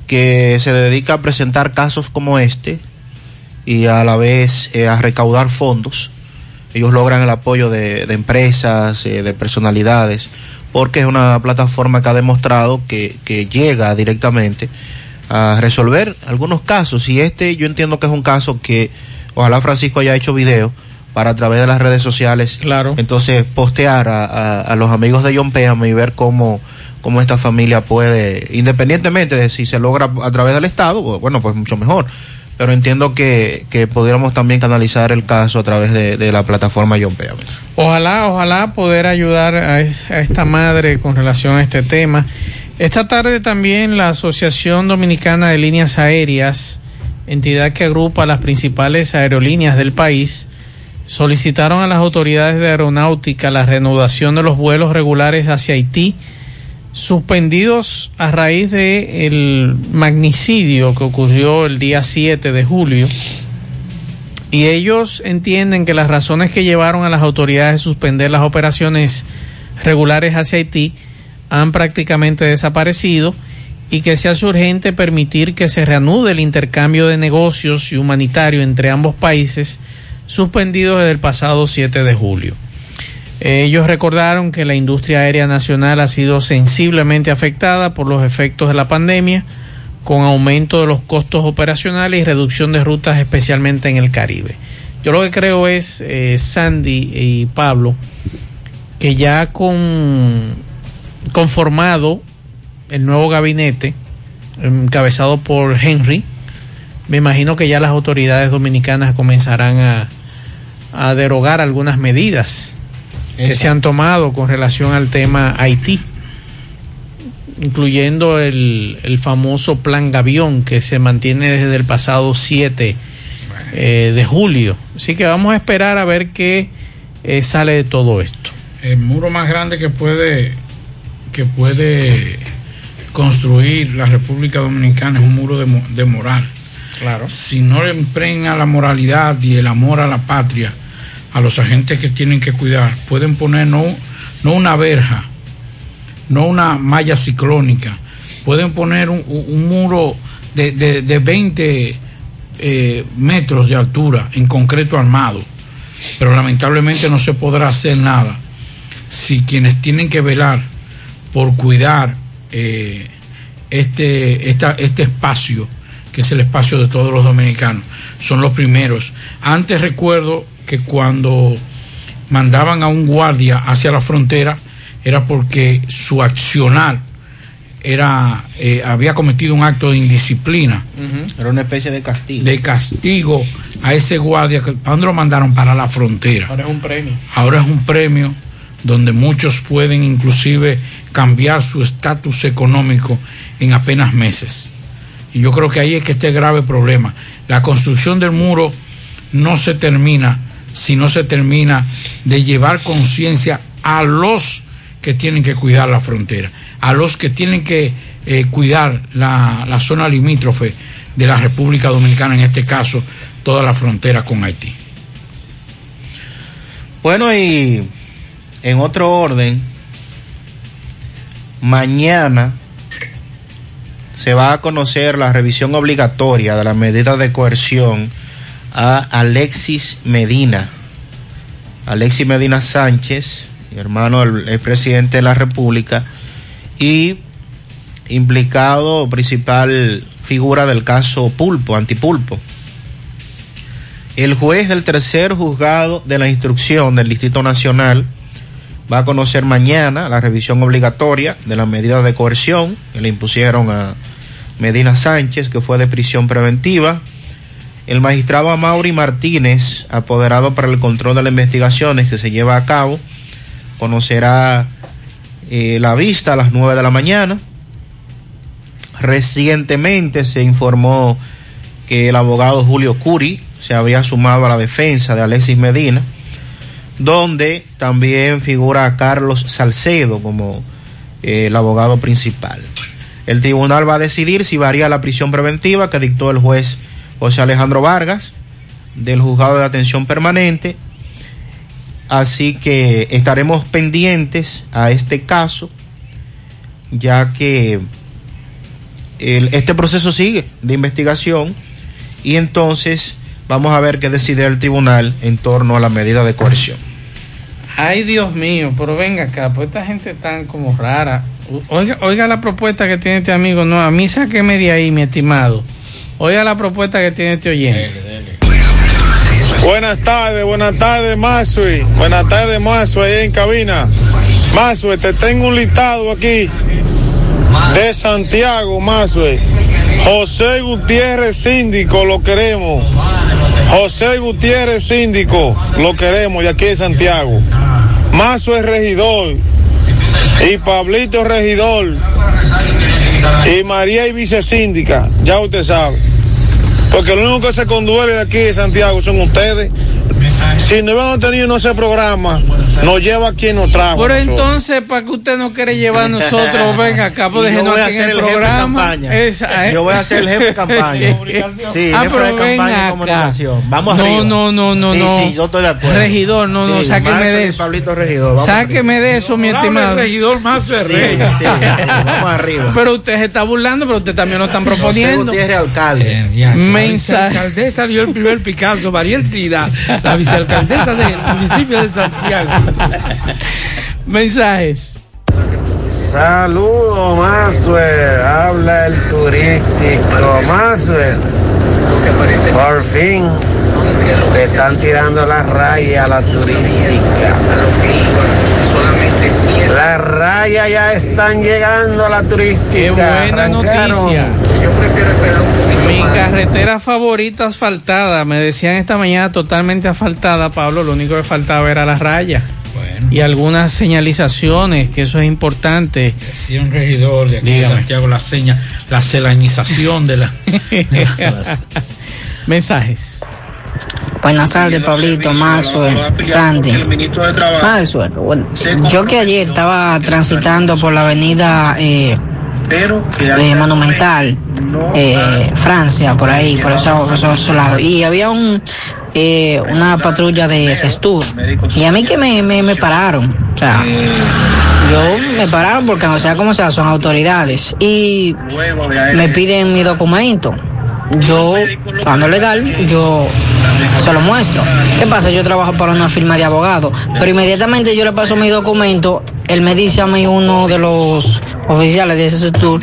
que se dedica a presentar casos como este y a la vez eh, a recaudar fondos. Ellos logran el apoyo de, de empresas, eh, de personalidades, porque es una plataforma que ha demostrado que, que llega directamente a resolver algunos casos. Y este yo entiendo que es un caso que ojalá Francisco haya hecho video para a través de las redes sociales. Claro. Entonces postear a, a- a los amigos de John Péame y ver cómo, cómo esta familia puede, independientemente de si se logra a través del Estado, bueno, pues mucho mejor. Pero entiendo que, que pudiéramos también canalizar el caso a través de, de la plataforma John Péame. Ojalá, ojalá poder ayudar a esta madre con relación a este tema. Esta tarde también la Asociación Dominicana de Líneas Aéreas, entidad que agrupa las principales aerolíneas del país, solicitaron a las autoridades de aeronáutica la reanudación de los vuelos regulares hacia Haití, suspendidos a raíz de el magnicidio que ocurrió el día 7 de julio. Y ellos entienden que las razones que llevaron a las autoridades a suspender las operaciones regulares hacia Haití han prácticamente desaparecido y que se hace urgente permitir que se reanude el intercambio de negocios y humanitario entre ambos países suspendido desde el pasado 7 de julio. Ellos recordaron que la industria aérea nacional ha sido sensiblemente afectada por los efectos de la pandemia, con aumento de los costos operacionales y reducción de rutas, especialmente en el Caribe. Yo lo que creo es, eh, Sandy y Pablo, que ya con conformado el nuevo gabinete, encabezado por Henry, me imagino que ya las autoridades dominicanas comenzarán a, a derogar algunas medidas que se han tomado con relación al tema Haití, incluyendo el, el famoso plan Gavión que se mantiene desde el pasado 7 eh, de julio. Así que vamos a esperar a ver qué eh, sale de todo esto. El muro más grande que puede que puede construir la República Dominicana es un muro de, de moral. Claro. Si no le impregna la moralidad y el amor a la patria a los agentes que tienen que cuidar, pueden poner no, no una verja, no una malla ciclónica. Pueden poner un, muro de, de, de 20 eh, metros de altura en concreto armado, pero lamentablemente no se podrá hacer nada si quienes tienen que velar por cuidar eh, este, este espacio, que es el espacio de todos los dominicanos, son los primeros. Antes recuerdo que cuando mandaban a un guardia hacia la frontera era porque su accionar era eh, había cometido un acto de indisciplina Era una especie de castigo. de castigo a ese guardia que ¿para dónde lo mandaron para la frontera Ahora es un premio. ahora es un premio donde muchos pueden inclusive cambiar su estatus económico en apenas meses. Y yo creo que ahí es que está el grave problema. La construcción del muro no se termina si no se termina de llevar conciencia a los que tienen que cuidar la frontera, a los que tienen que eh, cuidar la, la zona limítrofe de la República Dominicana, en este caso toda la frontera con Haití. Bueno, y en otro orden, mañana se va a conocer la revisión obligatoria de la medida de coerción a Alexis Medina. Alexis Medina Sánchez, hermano del expresidente de la República, y implicado principal figura del caso Pulpo, Antipulpo. El juez del tercer juzgado de la instrucción del Distrito Nacional va a conocer mañana la revisión obligatoria de las medidas de coerción que le impusieron a Medina Sánchez, que fue de prisión preventiva. El magistrado Amaury Martínez, apoderado para el control de las investigaciones que se lleva a cabo, conocerá eh, la vista a las 9 de la mañana. Recientemente se informó que el abogado Julio Curi se habría sumado a la defensa de Alexis Medina, donde también figura Carlos Salcedo como eh, el abogado principal. El tribunal va a decidir si varía la prisión preventiva que dictó el juez José Alejandro Vargas del juzgado de atención permanente. Así que estaremos pendientes a este caso, ya que este proceso sigue de investigación y entonces vamos a ver qué decide el tribunal en torno a la medida de coerción. Ay, Dios mío, pero venga acá, pues esta gente tan como rara. Oiga, oiga la propuesta que tiene este amigo, no, a mí sáqueme de ahí, mi estimado. Oiga la propuesta que tiene este oyente. Buenas tardes, buenas tardes, Masui. Buenas tardes, Masui, ahí en cabina. Masui, te tengo un listado aquí de Santiago, Masui. José Gutiérrez Síndico, lo queremos. José Gutiérrez Síndico, lo queremos de aquí de Santiago. Mazo es regidor. Y Pablito regidor. Y María y vicesíndica, ya usted sabe. Porque lo único que se conduele de aquí de Santiago son ustedes. Si no hubieran tenido no ese programa, nos lleva a quien nos trajo. Pero entonces, ¿para que usted no quiere llevar a nosotros? [laughs] Venga acá, pues Y yo déjenos voy a aquí en ser el el jefe de programa. campaña. Esa, ¿eh? Yo voy a ser el jefe de campaña. [laughs] Sí, ah, jefe pero de campaña y comunicación. Vamos no, arriba. No, no, no, Sí, no. sí, yo estoy de acuerdo. Regidor, no, no, sáqueme de eso. Pablito Regidor, vamos sáqueme de eso, mi estimado. regidor más Sí, sí, vamos arriba. Pero usted se está burlando, pero usted también lo están José proponiendo. Gutiérrez, alcalde. La Mensaje. vicealcaldesa dio el primer Picasso, María Eltrida, [laughs] la vicealcaldesa del municipio de Santiago. [laughs] Mensajes. Saludos, Masue. Habla el turístico. Masue. Por fin le están tirando la raya a la turística. Las rayas ya están llegando a la turística. Qué buena Arrancaron. noticia. Mi carretera favorita asfaltada, me decían esta mañana totalmente asfaltada, Pablo, lo único que faltaba era la raya. Y algunas señalizaciones, que eso es importante. Decía un regidor de aquí de Dígame. Santiago la seña, la de la. [laughs] [laughs] de las- Mensajes. Buenas tardes, Pablito, Maxwell, Sandy. Maxwell, bueno, yo que ayer estaba transitando por la avenida eh, eh, Monumental, eh, Francia, por ahí, por esos, lados, y había un eh, una patrulla de Sestur, y a mí que me, me, me pararon, o sea, Yo me pararon porque, o sea, como sea, son autoridades y me piden mi documento. Yo, cuando legal, yo se lo muestro. ¿Qué pasa? Yo trabajo para una firma de abogados, pero inmediatamente yo le paso mi documento, él me dice a mí uno de los oficiales de ese sector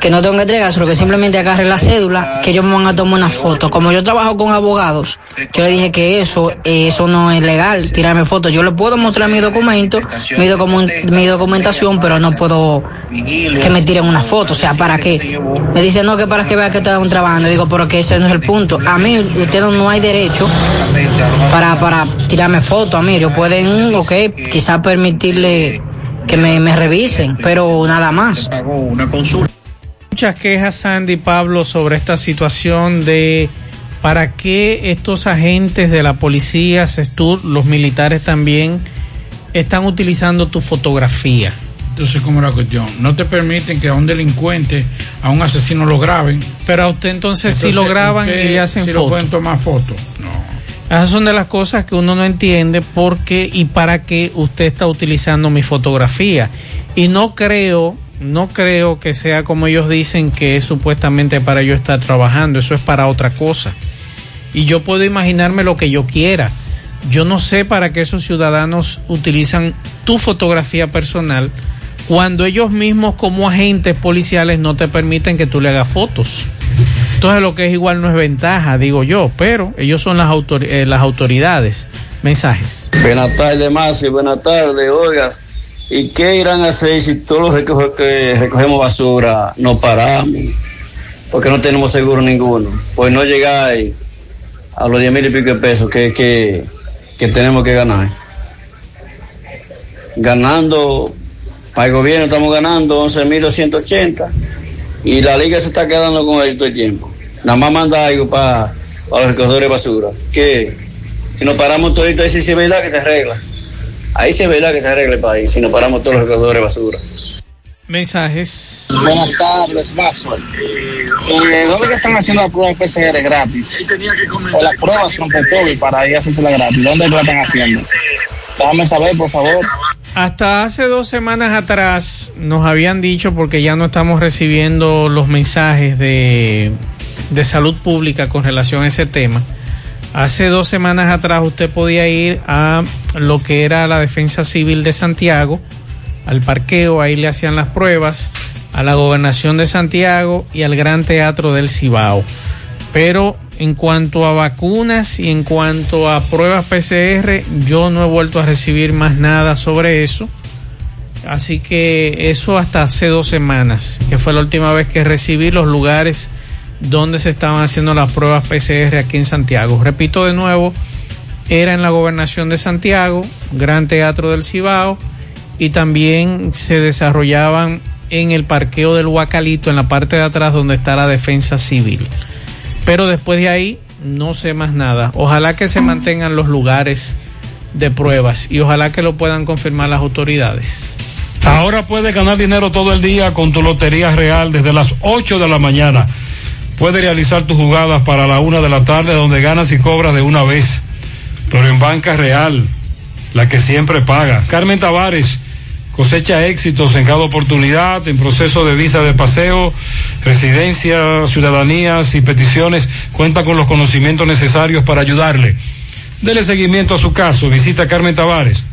que no tengo que entregárselo, que simplemente agarre la cédula, que ellos me van a tomar una foto. Como yo trabajo con abogados, yo le dije que eso, eso no es legal, tirarme fotos. Yo le puedo mostrar mi documento, mi, mi documentación, pero no puedo que me tiren una foto. O sea, ¿para qué? Me dice, no, que para que vea que estoy trabajando. Digo, pero que ese no es el punto. A mí, usted no, hay derecho para, para tirarme fotos. A mí, ellos pueden, ok, quizás permitirle que me, me revisen, pero nada más. Muchas quejas, Sandy Pablo, sobre esta situación de para qué estos agentes de la policía, Sestur, los militares también, están utilizando tu fotografía. Entonces, ¿cómo es la cuestión? No te permiten que a un delincuente, a un asesino lo graben. Pero a usted entonces, sí lo graban y le hacen sí fotos. lo pueden tomar fotos. Esas son de las cosas que uno no entiende por qué y para qué usted está utilizando mi fotografía. Y no creo, no creo que sea como ellos dicen que es supuestamente para yo estar trabajando, eso es para otra cosa. Y yo puedo imaginarme lo que yo quiera. Yo no sé para qué esos ciudadanos utilizan tu fotografía personal cuando ellos mismos como agentes policiales no te permiten que tú le hagas fotos. Entonces lo que es igual no es ventaja, digo yo, pero ellos son las, autor- eh, las autoridades. Mensajes. Buenas tardes, Masi, buenas tardes, oiga. ¿Y qué irán a hacer si todos los que recogemos basura no paramos? Porque no tenemos seguro ninguno. Pues no llegáis a los 10 mil y pico de pesos que, que, que tenemos que ganar. Ganando, para el gobierno estamos ganando 11.280 y la liga se está quedando con él todo el tiempo. Nada más manda algo para los recogedores de basura. Que si nos paramos todito ahí sí es verdad que se arregla. Ahí sí es verdad que se arregla el país, si nos paramos todos los recogedores de basura. Mensajes. Buenas tardes, Maxwell. Eh, ¿Dónde que están haciendo las pruebas PCR gratis? O las pruebas con COVID para ir a hacerse gratis. ¿Dónde la están haciendo? Déjame saber, por favor. Hasta hace dos semanas atrás nos habían dicho, porque ya no estamos recibiendo los mensajes de, de salud pública con relación a ese tema. Hace dos semanas atrás usted podía ir a lo que era la Defensa Civil de Santiago, al parqueo, ahí le hacían las pruebas, a la Gobernación de Santiago y al Gran Teatro del Cibao. Pero en cuanto a vacunas y en cuanto a pruebas PCR, yo no he vuelto a recibir más nada sobre eso. Así que eso hasta hace dos semanas, que fue la última vez que recibí los lugares donde se estaban haciendo las pruebas PCR aquí en Santiago. Repito de nuevo, era en la gobernación de Santiago, Gran Teatro del Cibao, y también se desarrollaban en el parqueo del Huacalito, en la parte de atrás donde está la defensa civil. Pero después de ahí no sé más nada. Ojalá que se mantengan los lugares de pruebas y ojalá que lo puedan confirmar las autoridades. Ahora puedes ganar dinero todo el día con tu Lotería Real desde las 8 de la mañana. Puedes realizar tus jugadas para la una de la tarde donde ganas y cobras de una vez. Pero en Banca Real, la que siempre paga. Carmen Tavares cosecha éxitos en cada oportunidad, en proceso de visa de paseo, residencia, ciudadanías y peticiones. Cuenta con los conocimientos necesarios para ayudarle. Dele seguimiento a su caso. Visita Carmen Tavares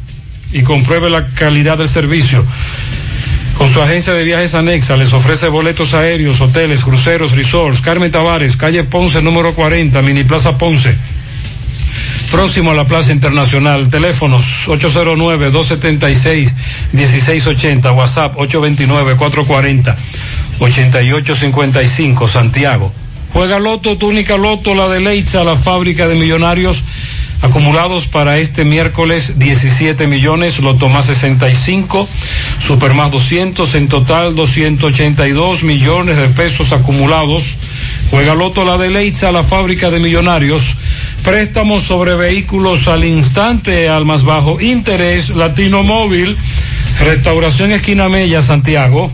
y compruebe la calidad del servicio. Con su agencia de viajes anexa les ofrece boletos aéreos, hoteles, cruceros, resorts. Carmen Tavares, calle Ponce número 40, Mini Plaza Ponce. Próximo a la Plaza Internacional. Teléfonos 809-276-1680. WhatsApp 829-440-8855. Santiago. Juega Loto, túnica Loto, la de Leitza, la fábrica de millonarios. Acumulados para este miércoles 17 millones, Loto más 65, Super más 200, en total 282 millones de pesos acumulados. Juega Loto la de Leitza, la fábrica de millonarios. Préstamos sobre vehículos al instante, al más bajo interés, Latino Móvil, Restauración Esquina Mella, Santiago.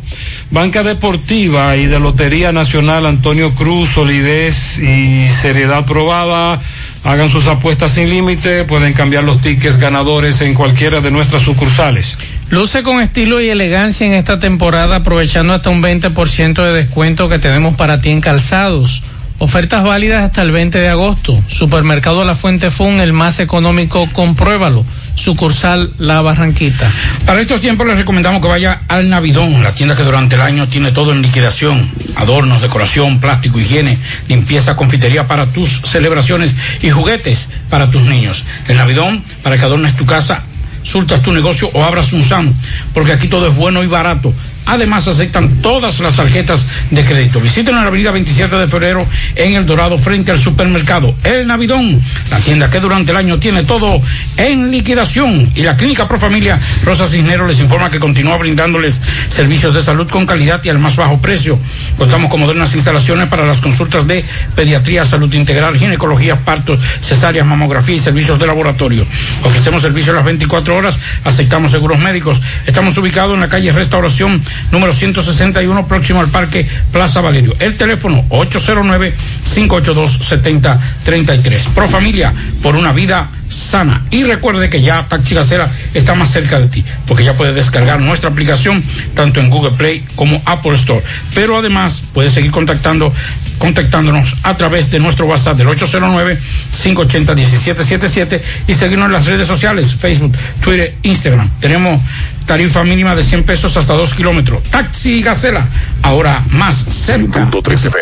Banca Deportiva y de Lotería Nacional Antonio Cruz, solidez y seriedad probada. Hagan sus apuestas sin límite, pueden cambiar los tickets ganadores en cualquiera de nuestras sucursales. Luce con estilo y elegancia en esta temporada aprovechando hasta un 20% de descuento que tenemos para ti en calzados. Ofertas válidas hasta el 20 de agosto. Supermercado La Fuente Fun, el más económico, compruébalo. Sucursal La Barranquita. Para estos tiempos les recomendamos que vaya al Navidón, la tienda que durante el año tiene todo en liquidación. Adornos, decoración, plástico, higiene, limpieza, confitería para tus celebraciones y juguetes para tus niños. El Navidón, para que adornes tu casa, surtas tu negocio o abras un SAM, porque aquí todo es bueno y barato. Además, aceptan todas las tarjetas de crédito. Visiten la avenida 27 de febrero en El Dorado, frente al supermercado El Navidón, la tienda que durante el año tiene todo en liquidación. Y la Clínica Pro Familia Rosa Cisneros les informa que continúa brindándoles servicios de salud con calidad y al más bajo precio. Contamos con modernas instalaciones para las consultas de pediatría, salud integral, ginecología, partos, cesáreas, mamografía y servicios de laboratorio. Ofrecemos servicios las 24 horas, aceptamos seguros médicos. Estamos ubicados en la calle Restauración número 161, próximo al Parque Plaza Valerio. El teléfono 809-582-7033. Pro Familia, por una vida sana. Y recuerde que ya Taxi Gacela está más cerca de ti, porque ya puedes descargar nuestra aplicación tanto en Google Play como Apple Store. Pero además puedes seguir contactando contactándonos a través de nuestro WhatsApp del 809-580-1777 y seguirnos en las redes sociales, Facebook, Twitter, Instagram. Tenemos tarifa mínima de 100 pesos hasta 2 kilómetros. Taxi Gacela, ahora más cerca. 100.3 FM.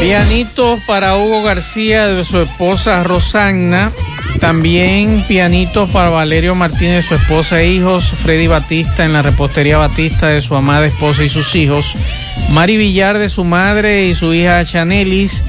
Pianitos para Hugo García de su esposa Rosanna. También pianitos para Valerio Martínez, su esposa e hijos. Freddy Batista en la repostería Batista de su amada esposa y sus hijos. Mari Villar de su madre y su hija Chanelis.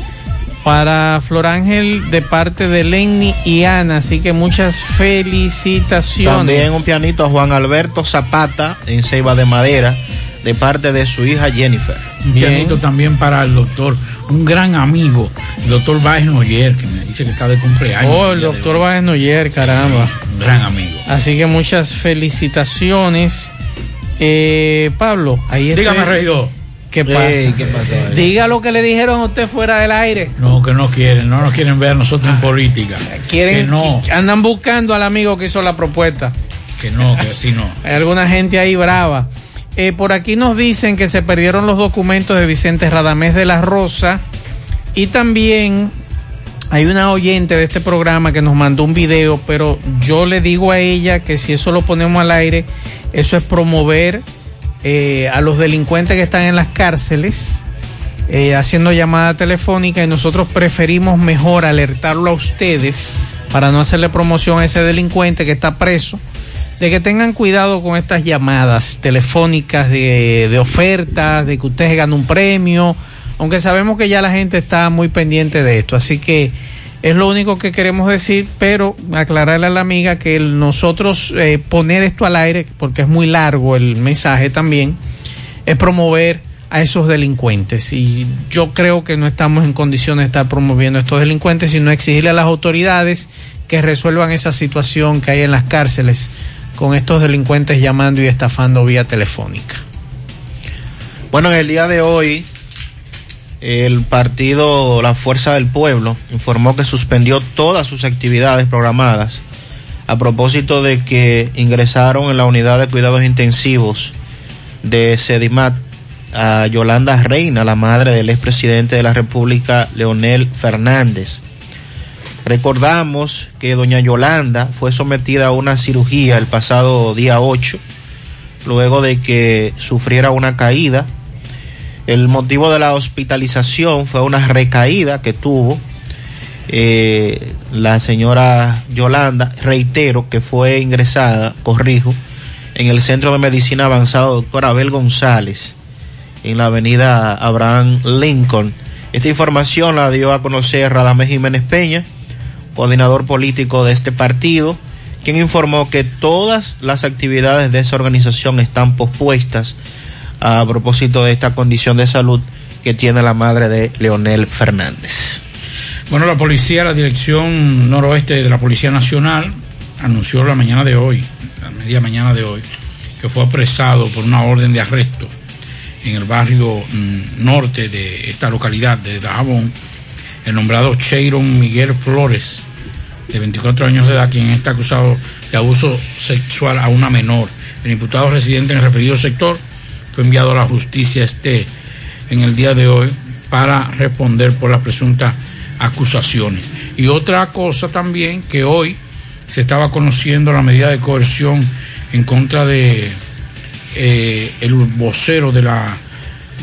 Para Flor Ángel de parte de Lenny y Ana. Así que muchas felicitaciones. También un pianito a Juan Alberto Zapata en Ceiba de Madera de parte de su hija Jennifer. Un pianito también para el doctor, un gran amigo, el doctor Báez Noyer, que me dice que está de cumpleaños. Oh, el doctor Báez Noyer, caramba. Un gran amigo. Así que muchas felicitaciones. Eh, Pablo, ahí está. Dígame, regidor. ¿Qué pasa? Diga lo que le dijeron a usted fuera del aire. No, que no quieren, no nos quieren ver a nosotros en política. Quieren, Que no, andan buscando al amigo que hizo la propuesta. que no, que así no. Hay alguna gente ahí brava. Eh, por aquí nos dicen que se perdieron los documentos de Vicente Radamés de la Rosa. Y también hay una oyente de este programa que nos mandó un video, pero yo le digo a ella que si eso lo ponemos al aire, eso es promover eh, a los delincuentes que están en las cárceles eh, haciendo llamada telefónica y nosotros preferimos mejor alertarlo a ustedes para no hacerle promoción a ese delincuente que está preso de que tengan cuidado con estas llamadas telefónicas de, ofertas, de que usted gana un premio aunque sabemos que ya la gente está muy pendiente de esto, así que es lo único que queremos decir, pero aclararle a la amiga que nosotros eh, poner esto al aire, porque es muy largo el mensaje también, es promover a esos delincuentes. Y yo creo que no estamos en condiciones de estar promoviendo a estos delincuentes, sino exigirle a las autoridades que resuelvan esa situación que hay en las cárceles con estos delincuentes llamando y estafando vía telefónica. Bueno, en el día de hoy, el partido La Fuerza del Pueblo informó que suspendió todas sus actividades programadas a propósito de que ingresaron en la unidad de cuidados intensivos de Sedimat a Yolanda Reina, la madre del expresidente de la República, Leonel Fernández. Recordamos que doña Yolanda fue sometida a una cirugía el pasado día 8, luego de que sufriera una caída. El motivo de la hospitalización fue una recaída que tuvo eh, la señora Yolanda. Reitero que fue ingresada, corrijo, en el Centro de Medicina Avanzada Doctor Abel González, en la avenida Abraham Lincoln. Esta información la dio a conocer Radamés Jiménez Peña coordinador político de este partido, quien informó que todas las actividades de esa organización están pospuestas a propósito de esta condición de salud que tiene la madre de Leonel Fernández. Bueno, la policía, la dirección noroeste de la Policía Nacional, anunció la mañana de hoy, la media mañana de hoy, que fue apresado por una orden de arresto en el barrio mm, norte de esta localidad de Dajabón, el nombrado Cheiron Miguel Flores, de 24 años de edad, quien está acusado de abuso sexual a una menor. El imputado residente en el referido sector fue enviado a la justicia este en el día de hoy para responder por las presuntas acusaciones. Y otra cosa también que hoy se estaba conociendo la medida de coerción en contra de eh, el vocero de la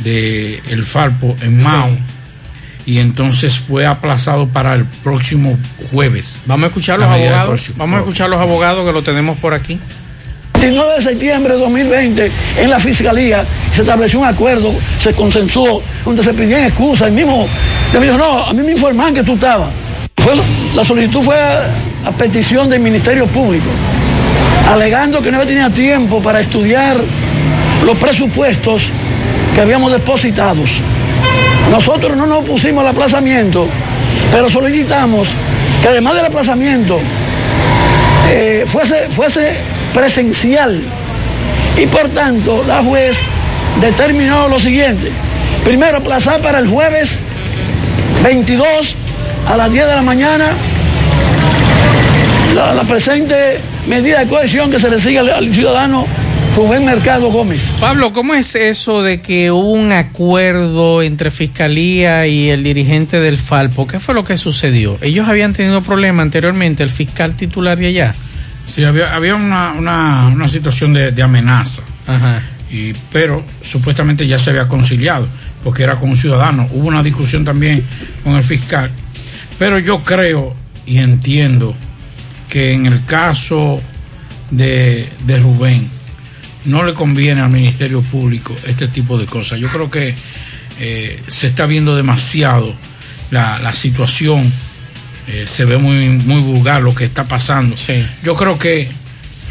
de el Falpo en Mao y entonces fue aplazado para el próximo jueves. Vamos a escuchar los abogados. Vamos a escuchar los abogados que lo tenemos por aquí. 29 de septiembre de 2020, en la Fiscalía se estableció un acuerdo, se consensuó, donde se pidían excusas. El mismo, me dijo, no, a mí me informan que tú estabas. la solicitud fue a, a, petición del Ministerio Público, alegando que no había tenido tiempo para estudiar los presupuestos que habíamos depositados. Nosotros no nos pusimos al aplazamiento, pero solicitamos que además del aplazamiento eh, fuese, fuese presencial. Y por tanto, la juez determinó lo siguiente. Primero, aplazar para el jueves 22 a las 10 de la mañana la, presente medida de cohesión que se le sigue al ciudadano Rubén Mercado Gómez. Pablo, ¿cómo es eso de que hubo un acuerdo entre Fiscalía y el dirigente del Falpo? ¿Qué fue lo que sucedió? Ellos habían tenido problemas anteriormente, el fiscal titular de allá. Sí, había, había una, una, una situación de, de amenaza. Ajá. Y, pero supuestamente ya se había conciliado, porque era con un ciudadano. Hubo una discusión también con el fiscal. Pero yo creo y entiendo que en el caso de, de Rubén, no le conviene al Ministerio Público este tipo de cosas. Yo creo que eh, se está viendo demasiado la, la situación, eh, se ve muy, muy vulgar lo que está pasando. Sí. Yo creo que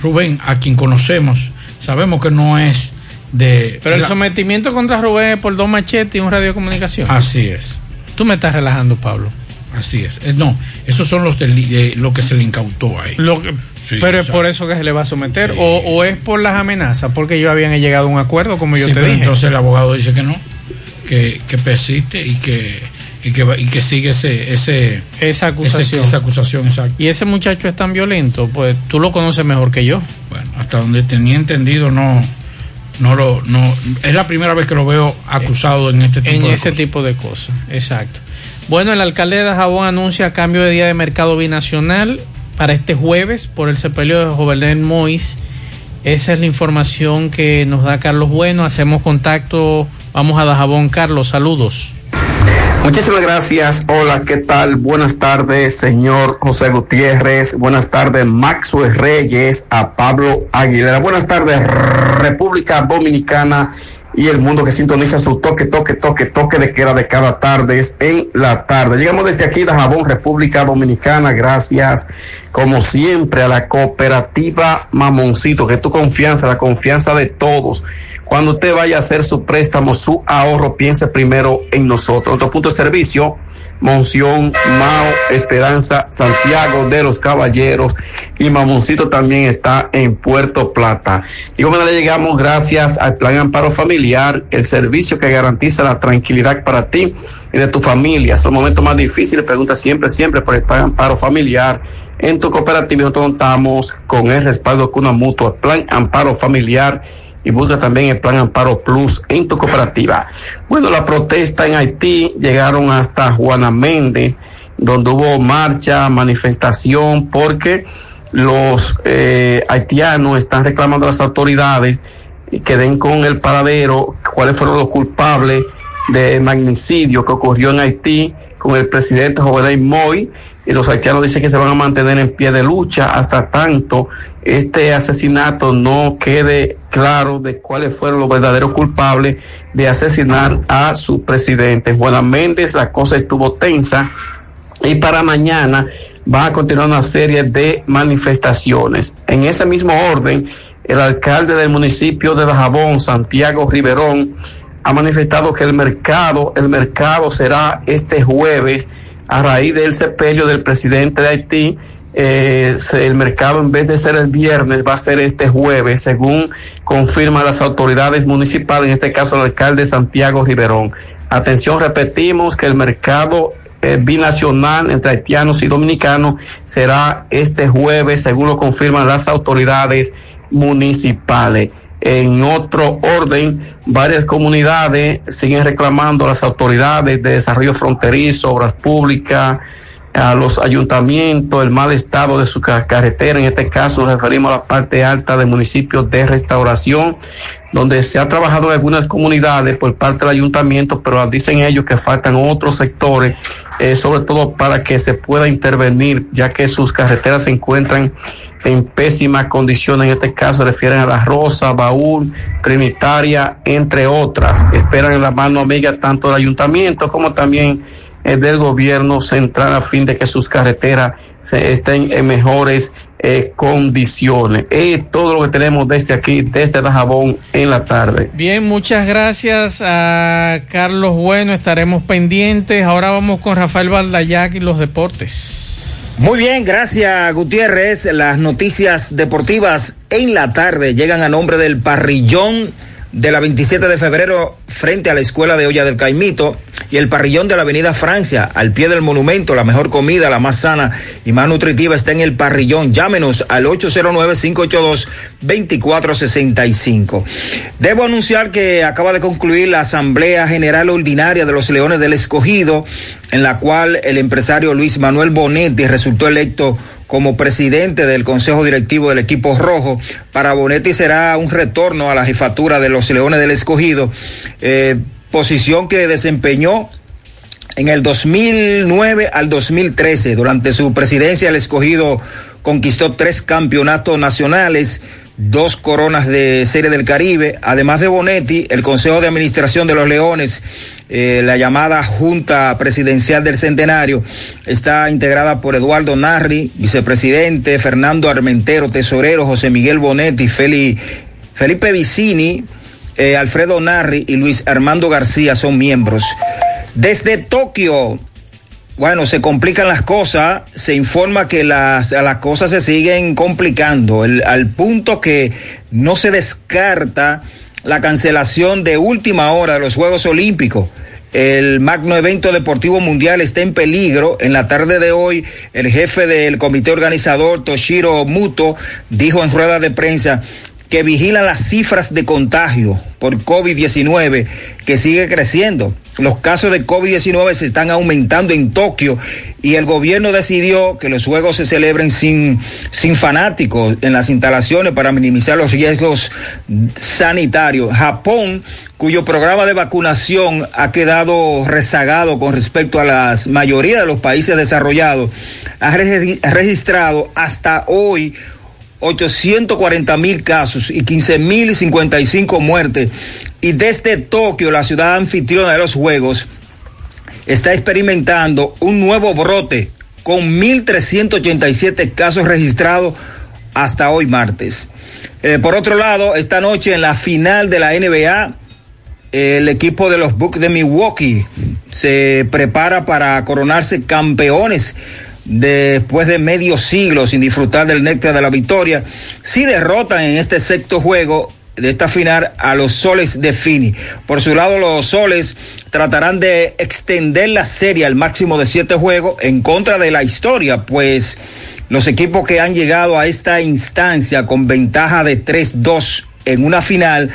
Rubén, a quien conocemos, sabemos que no es de... Pero el la- sometimiento contra Rubén es por dos machetes y un radio de comunicación. Así es. Tú me estás relajando, Pablo. Así es. Eh, no, esos son los de lo que se le incautó ahí. Lo que- Sí, pero es por eso que se le va a someter. O, o es por las amenazas, porque ellos habían llegado a un acuerdo, como yo Sí, te pero dije. entonces el abogado dice que no, que, que persiste y que, y que, y que sigue ese, ese, esa acusación. ese- esa acusación, exacto. Y ese muchacho es tan violento, pues tú lo conoces mejor que yo. Bueno, hasta donde tenía entendido, no, no lo, no, es la primera vez que lo veo acusado en este tipo en de ese cosas. tipo de cosas. Exacto. Bueno, el alcalde de Dajabón anuncia cambio de día de mercado binacional para este jueves por el sepelio de Jovenel Mois. Esa es la información que nos da Carlos Bueno. Hacemos contacto. Vamos a Dajabón, Carlos. Saludos. Muchísimas gracias. Hola, ¿qué tal? Buenas tardes, señor José Gutiérrez. Buenas tardes, Maxwell Reyes, a Pablo Aguilera. Buenas tardes, República Dominicana y el mundo que sintoniza su toque, toque, toque, toque de queda de cada tarde en la tarde. Llegamos desde aquí de Jabón, República Dominicana, gracias como siempre a la cooperativa Mamoncito, que tu confianza, la confianza de todos. Cuando usted vaya a hacer su préstamo, su ahorro, piense primero en nosotros. Otro punto de servicio, Monción, Mao, Esperanza, Santiago de los Caballeros y Mamoncito también está en Puerto Plata. Y como le llegamos gracias al Plan Amparo Familiar, el servicio que garantiza la tranquilidad para ti y de tu familia. Es el momento más difícil, pregunta siempre, siempre por el Plan Amparo Familiar. En tu cooperativa nosotros contamos con el respaldo de una mutua, Plan Amparo Familiar y busca también el plan Amparo Plus en tu cooperativa. Bueno, la protesta en Haití llegaron hasta Juana Méndez, donde hubo marcha, manifestación, porque los eh, haitianos están reclamando a las autoridades que den con el paradero cuáles fueron los culpables de magnicidio que ocurrió en Haití con el presidente Jovenel Moy y los haitianos dicen que se van a mantener en pie de lucha hasta tanto este asesinato no quede claro de cuáles fueron los verdaderos culpables de asesinar a su presidente. En Juana Méndez la cosa estuvo tensa y para mañana va a continuar una serie de manifestaciones. En ese mismo orden, el alcalde del municipio de Dajabón, Santiago Riverón, ha manifestado que el mercado, el mercado será este jueves a raíz del sepelio del presidente de Haití. Eh, el mercado en vez de ser el viernes va a ser este jueves, según confirman las autoridades municipales, en este caso el alcalde Santiago Riverón. Atención, repetimos que el mercado eh, binacional entre haitianos y dominicanos será este jueves, según lo confirman las autoridades municipales. En otro orden, varias comunidades siguen reclamando a las autoridades de desarrollo fronterizo, obras públicas, a los ayuntamientos, el mal estado de su carretera. En este caso nos referimos a la parte alta del municipio de restauración, donde se ha trabajado en algunas comunidades por parte del ayuntamiento, pero dicen ellos que faltan otros sectores, eh, sobre todo para que se pueda intervenir, ya que sus carreteras se encuentran en pésimas condiciones. En este caso refieren a La Rosa, Baúl, Trinitaria, entre otras. Esperan en la mano amiga tanto del ayuntamiento como también del gobierno central a fin de que sus carreteras se estén en mejores eh, condiciones. Es todo lo que tenemos desde aquí, desde Dajabón en la tarde. Bien, muchas gracias a Carlos Bueno, estaremos pendientes. Ahora vamos con Rafael Valdayac y los deportes. Muy bien, gracias Gutiérrez. Las noticias deportivas en la tarde llegan a nombre del parrillón de la 27 de febrero frente a la Escuela de Olla del Caimito y el parrillón de la Avenida Francia, al pie del monumento, la mejor comida, la más sana y más nutritiva está en el parrillón. Llámenos al 809-582-2465. Debo anunciar que acaba de concluir la Asamblea General Ordinaria de los Leones del Escogido, en la cual el empresario Luis Manuel Bonetti resultó electo como presidente del Consejo Directivo del equipo rojo. Para Bonetti será un retorno a la jefatura de los Leones del Escogido, eh, posición que desempeñó en el 2009 al 2013. Durante su presidencia el Escogido conquistó tres campeonatos nacionales, dos coronas de Serie del Caribe. Además de Bonetti, el Consejo de Administración de los Leones eh, la llamada Junta Presidencial del Centenario está integrada por Eduardo Narri, vicepresidente, Fernando Armentero, tesorero, José Miguel Bonetti, Felipe Vicini, eh, Alfredo Narri y Luis Armando García son miembros. Desde Tokio, bueno, se complican las cosas, se informa que las, las cosas se siguen complicando, al punto que no se descarta la cancelación de última hora de los Juegos Olímpicos. El magno evento deportivo mundial está en peligro. En la tarde de hoy, el jefe del comité organizador, Toshiro Muto, dijo en rueda de prensa que vigila las cifras de contagio por COVID-19 que sigue creciendo. Los casos de COVID-19 se están aumentando en Tokio y el gobierno decidió que los juegos se celebren sin, sin fanáticos en las instalaciones para minimizar los riesgos sanitarios. Japón, cuyo programa de vacunación ha quedado rezagado con respecto a la mayoría de los países desarrollados, ha registrado hasta hoy 840 mil casos y 15 mil 55 muertes Y desde Tokio, la ciudad anfitriona de los Juegos, está experimentando un nuevo brote con 1.387 casos registrados hasta hoy martes. Eh, por otro lado, esta noche en la final de la NBA, el equipo de los Bucks de Milwaukee se prepara para coronarse campeones después de medio siglo sin disfrutar del néctar de la victoria. Si derrotan en este sexto juego de esta final a los soles de Fini. Por su lado, los soles tratarán de extender la serie al máximo de siete juegos en contra de la historia, pues los equipos que han llegado a esta instancia con ventaja de 3-2 en una final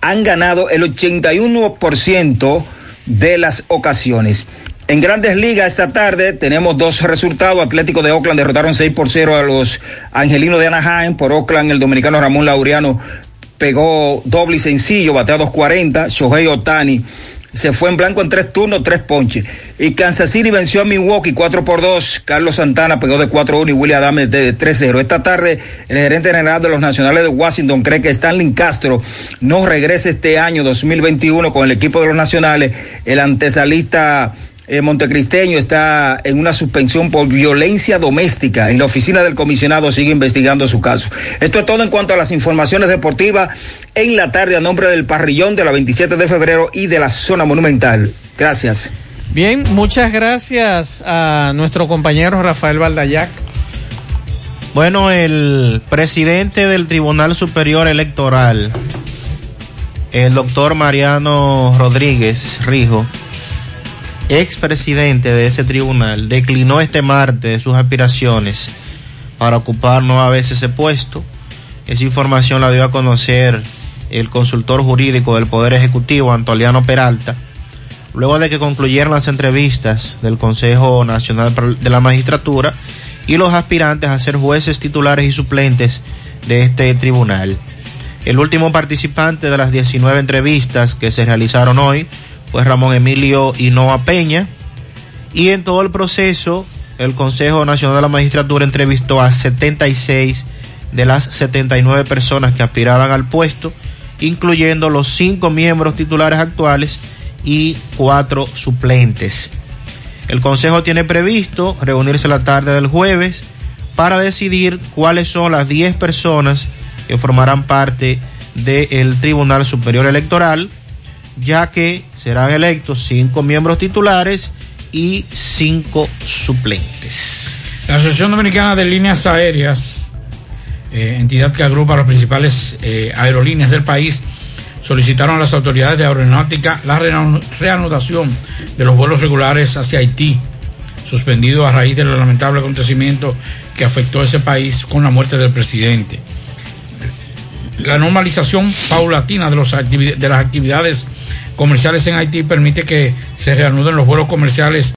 han ganado el 81% de las ocasiones. En grandes ligas esta tarde tenemos dos resultados. Atlético de Oakland derrotaron 6 por 0 a los Angelinos de Anaheim. Por Oakland, el dominicano Ramón Laureano pegó doble y sencillo, batea 240. Shohei Otani se fue en blanco en tres turnos, tres ponches. Y Kansas City venció a Milwaukee 4 por 2. Carlos Santana pegó de 4-1 y William Adams de 3-0. Esta tarde, el gerente general de los Nacionales de Washington cree que Stanley Castro no regrese este año 2021 con el equipo de los Nacionales. El antesalista eh, Montecristeño está en una suspensión por violencia doméstica. En la oficina del comisionado sigue investigando su caso. Esto es todo en cuanto a las informaciones deportivas en la tarde a nombre del parrillón de la 27 de febrero y de la zona monumental. Gracias. Bien, muchas gracias a nuestro compañero Rafael Valdayac. Bueno, el presidente del Tribunal Superior Electoral, el doctor Mariano Rodríguez Rijo, expresidente de ese tribunal, declinó este martes sus aspiraciones para ocupar nueva vez ese puesto. Esa información la dio a conocer el consultor jurídico del Poder Ejecutivo, Antoliano Peralta, luego de que concluyeron las entrevistas del Consejo Nacional de la Magistratura y los aspirantes a ser jueces titulares y suplentes de este tribunal. El último participante de las 19 entrevistas que se realizaron hoy fue Ramón Emilio Hinoa Peña. Y en todo el proceso, el Consejo Nacional de la Magistratura entrevistó a 76 de las 79 personas que aspiraban al puesto, incluyendo los cinco miembros titulares actuales y cuatro suplentes. El Consejo tiene previsto reunirse la tarde del jueves para decidir cuáles son las 10 personas que formarán parte del Tribunal Superior Electoral ya que serán electos cinco miembros titulares y cinco suplentes. La Asociación Dominicana de Líneas Aéreas, eh, entidad que agrupa las principales eh, aerolíneas del país, solicitaron a las autoridades de aeronáutica la reanudación de los vuelos regulares hacia Haití, suspendido a raíz del lamentable acontecimiento que afectó a ese país con la muerte del presidente. La normalización paulatina de, los de las actividades comerciales en Haití permite que se reanuden los vuelos comerciales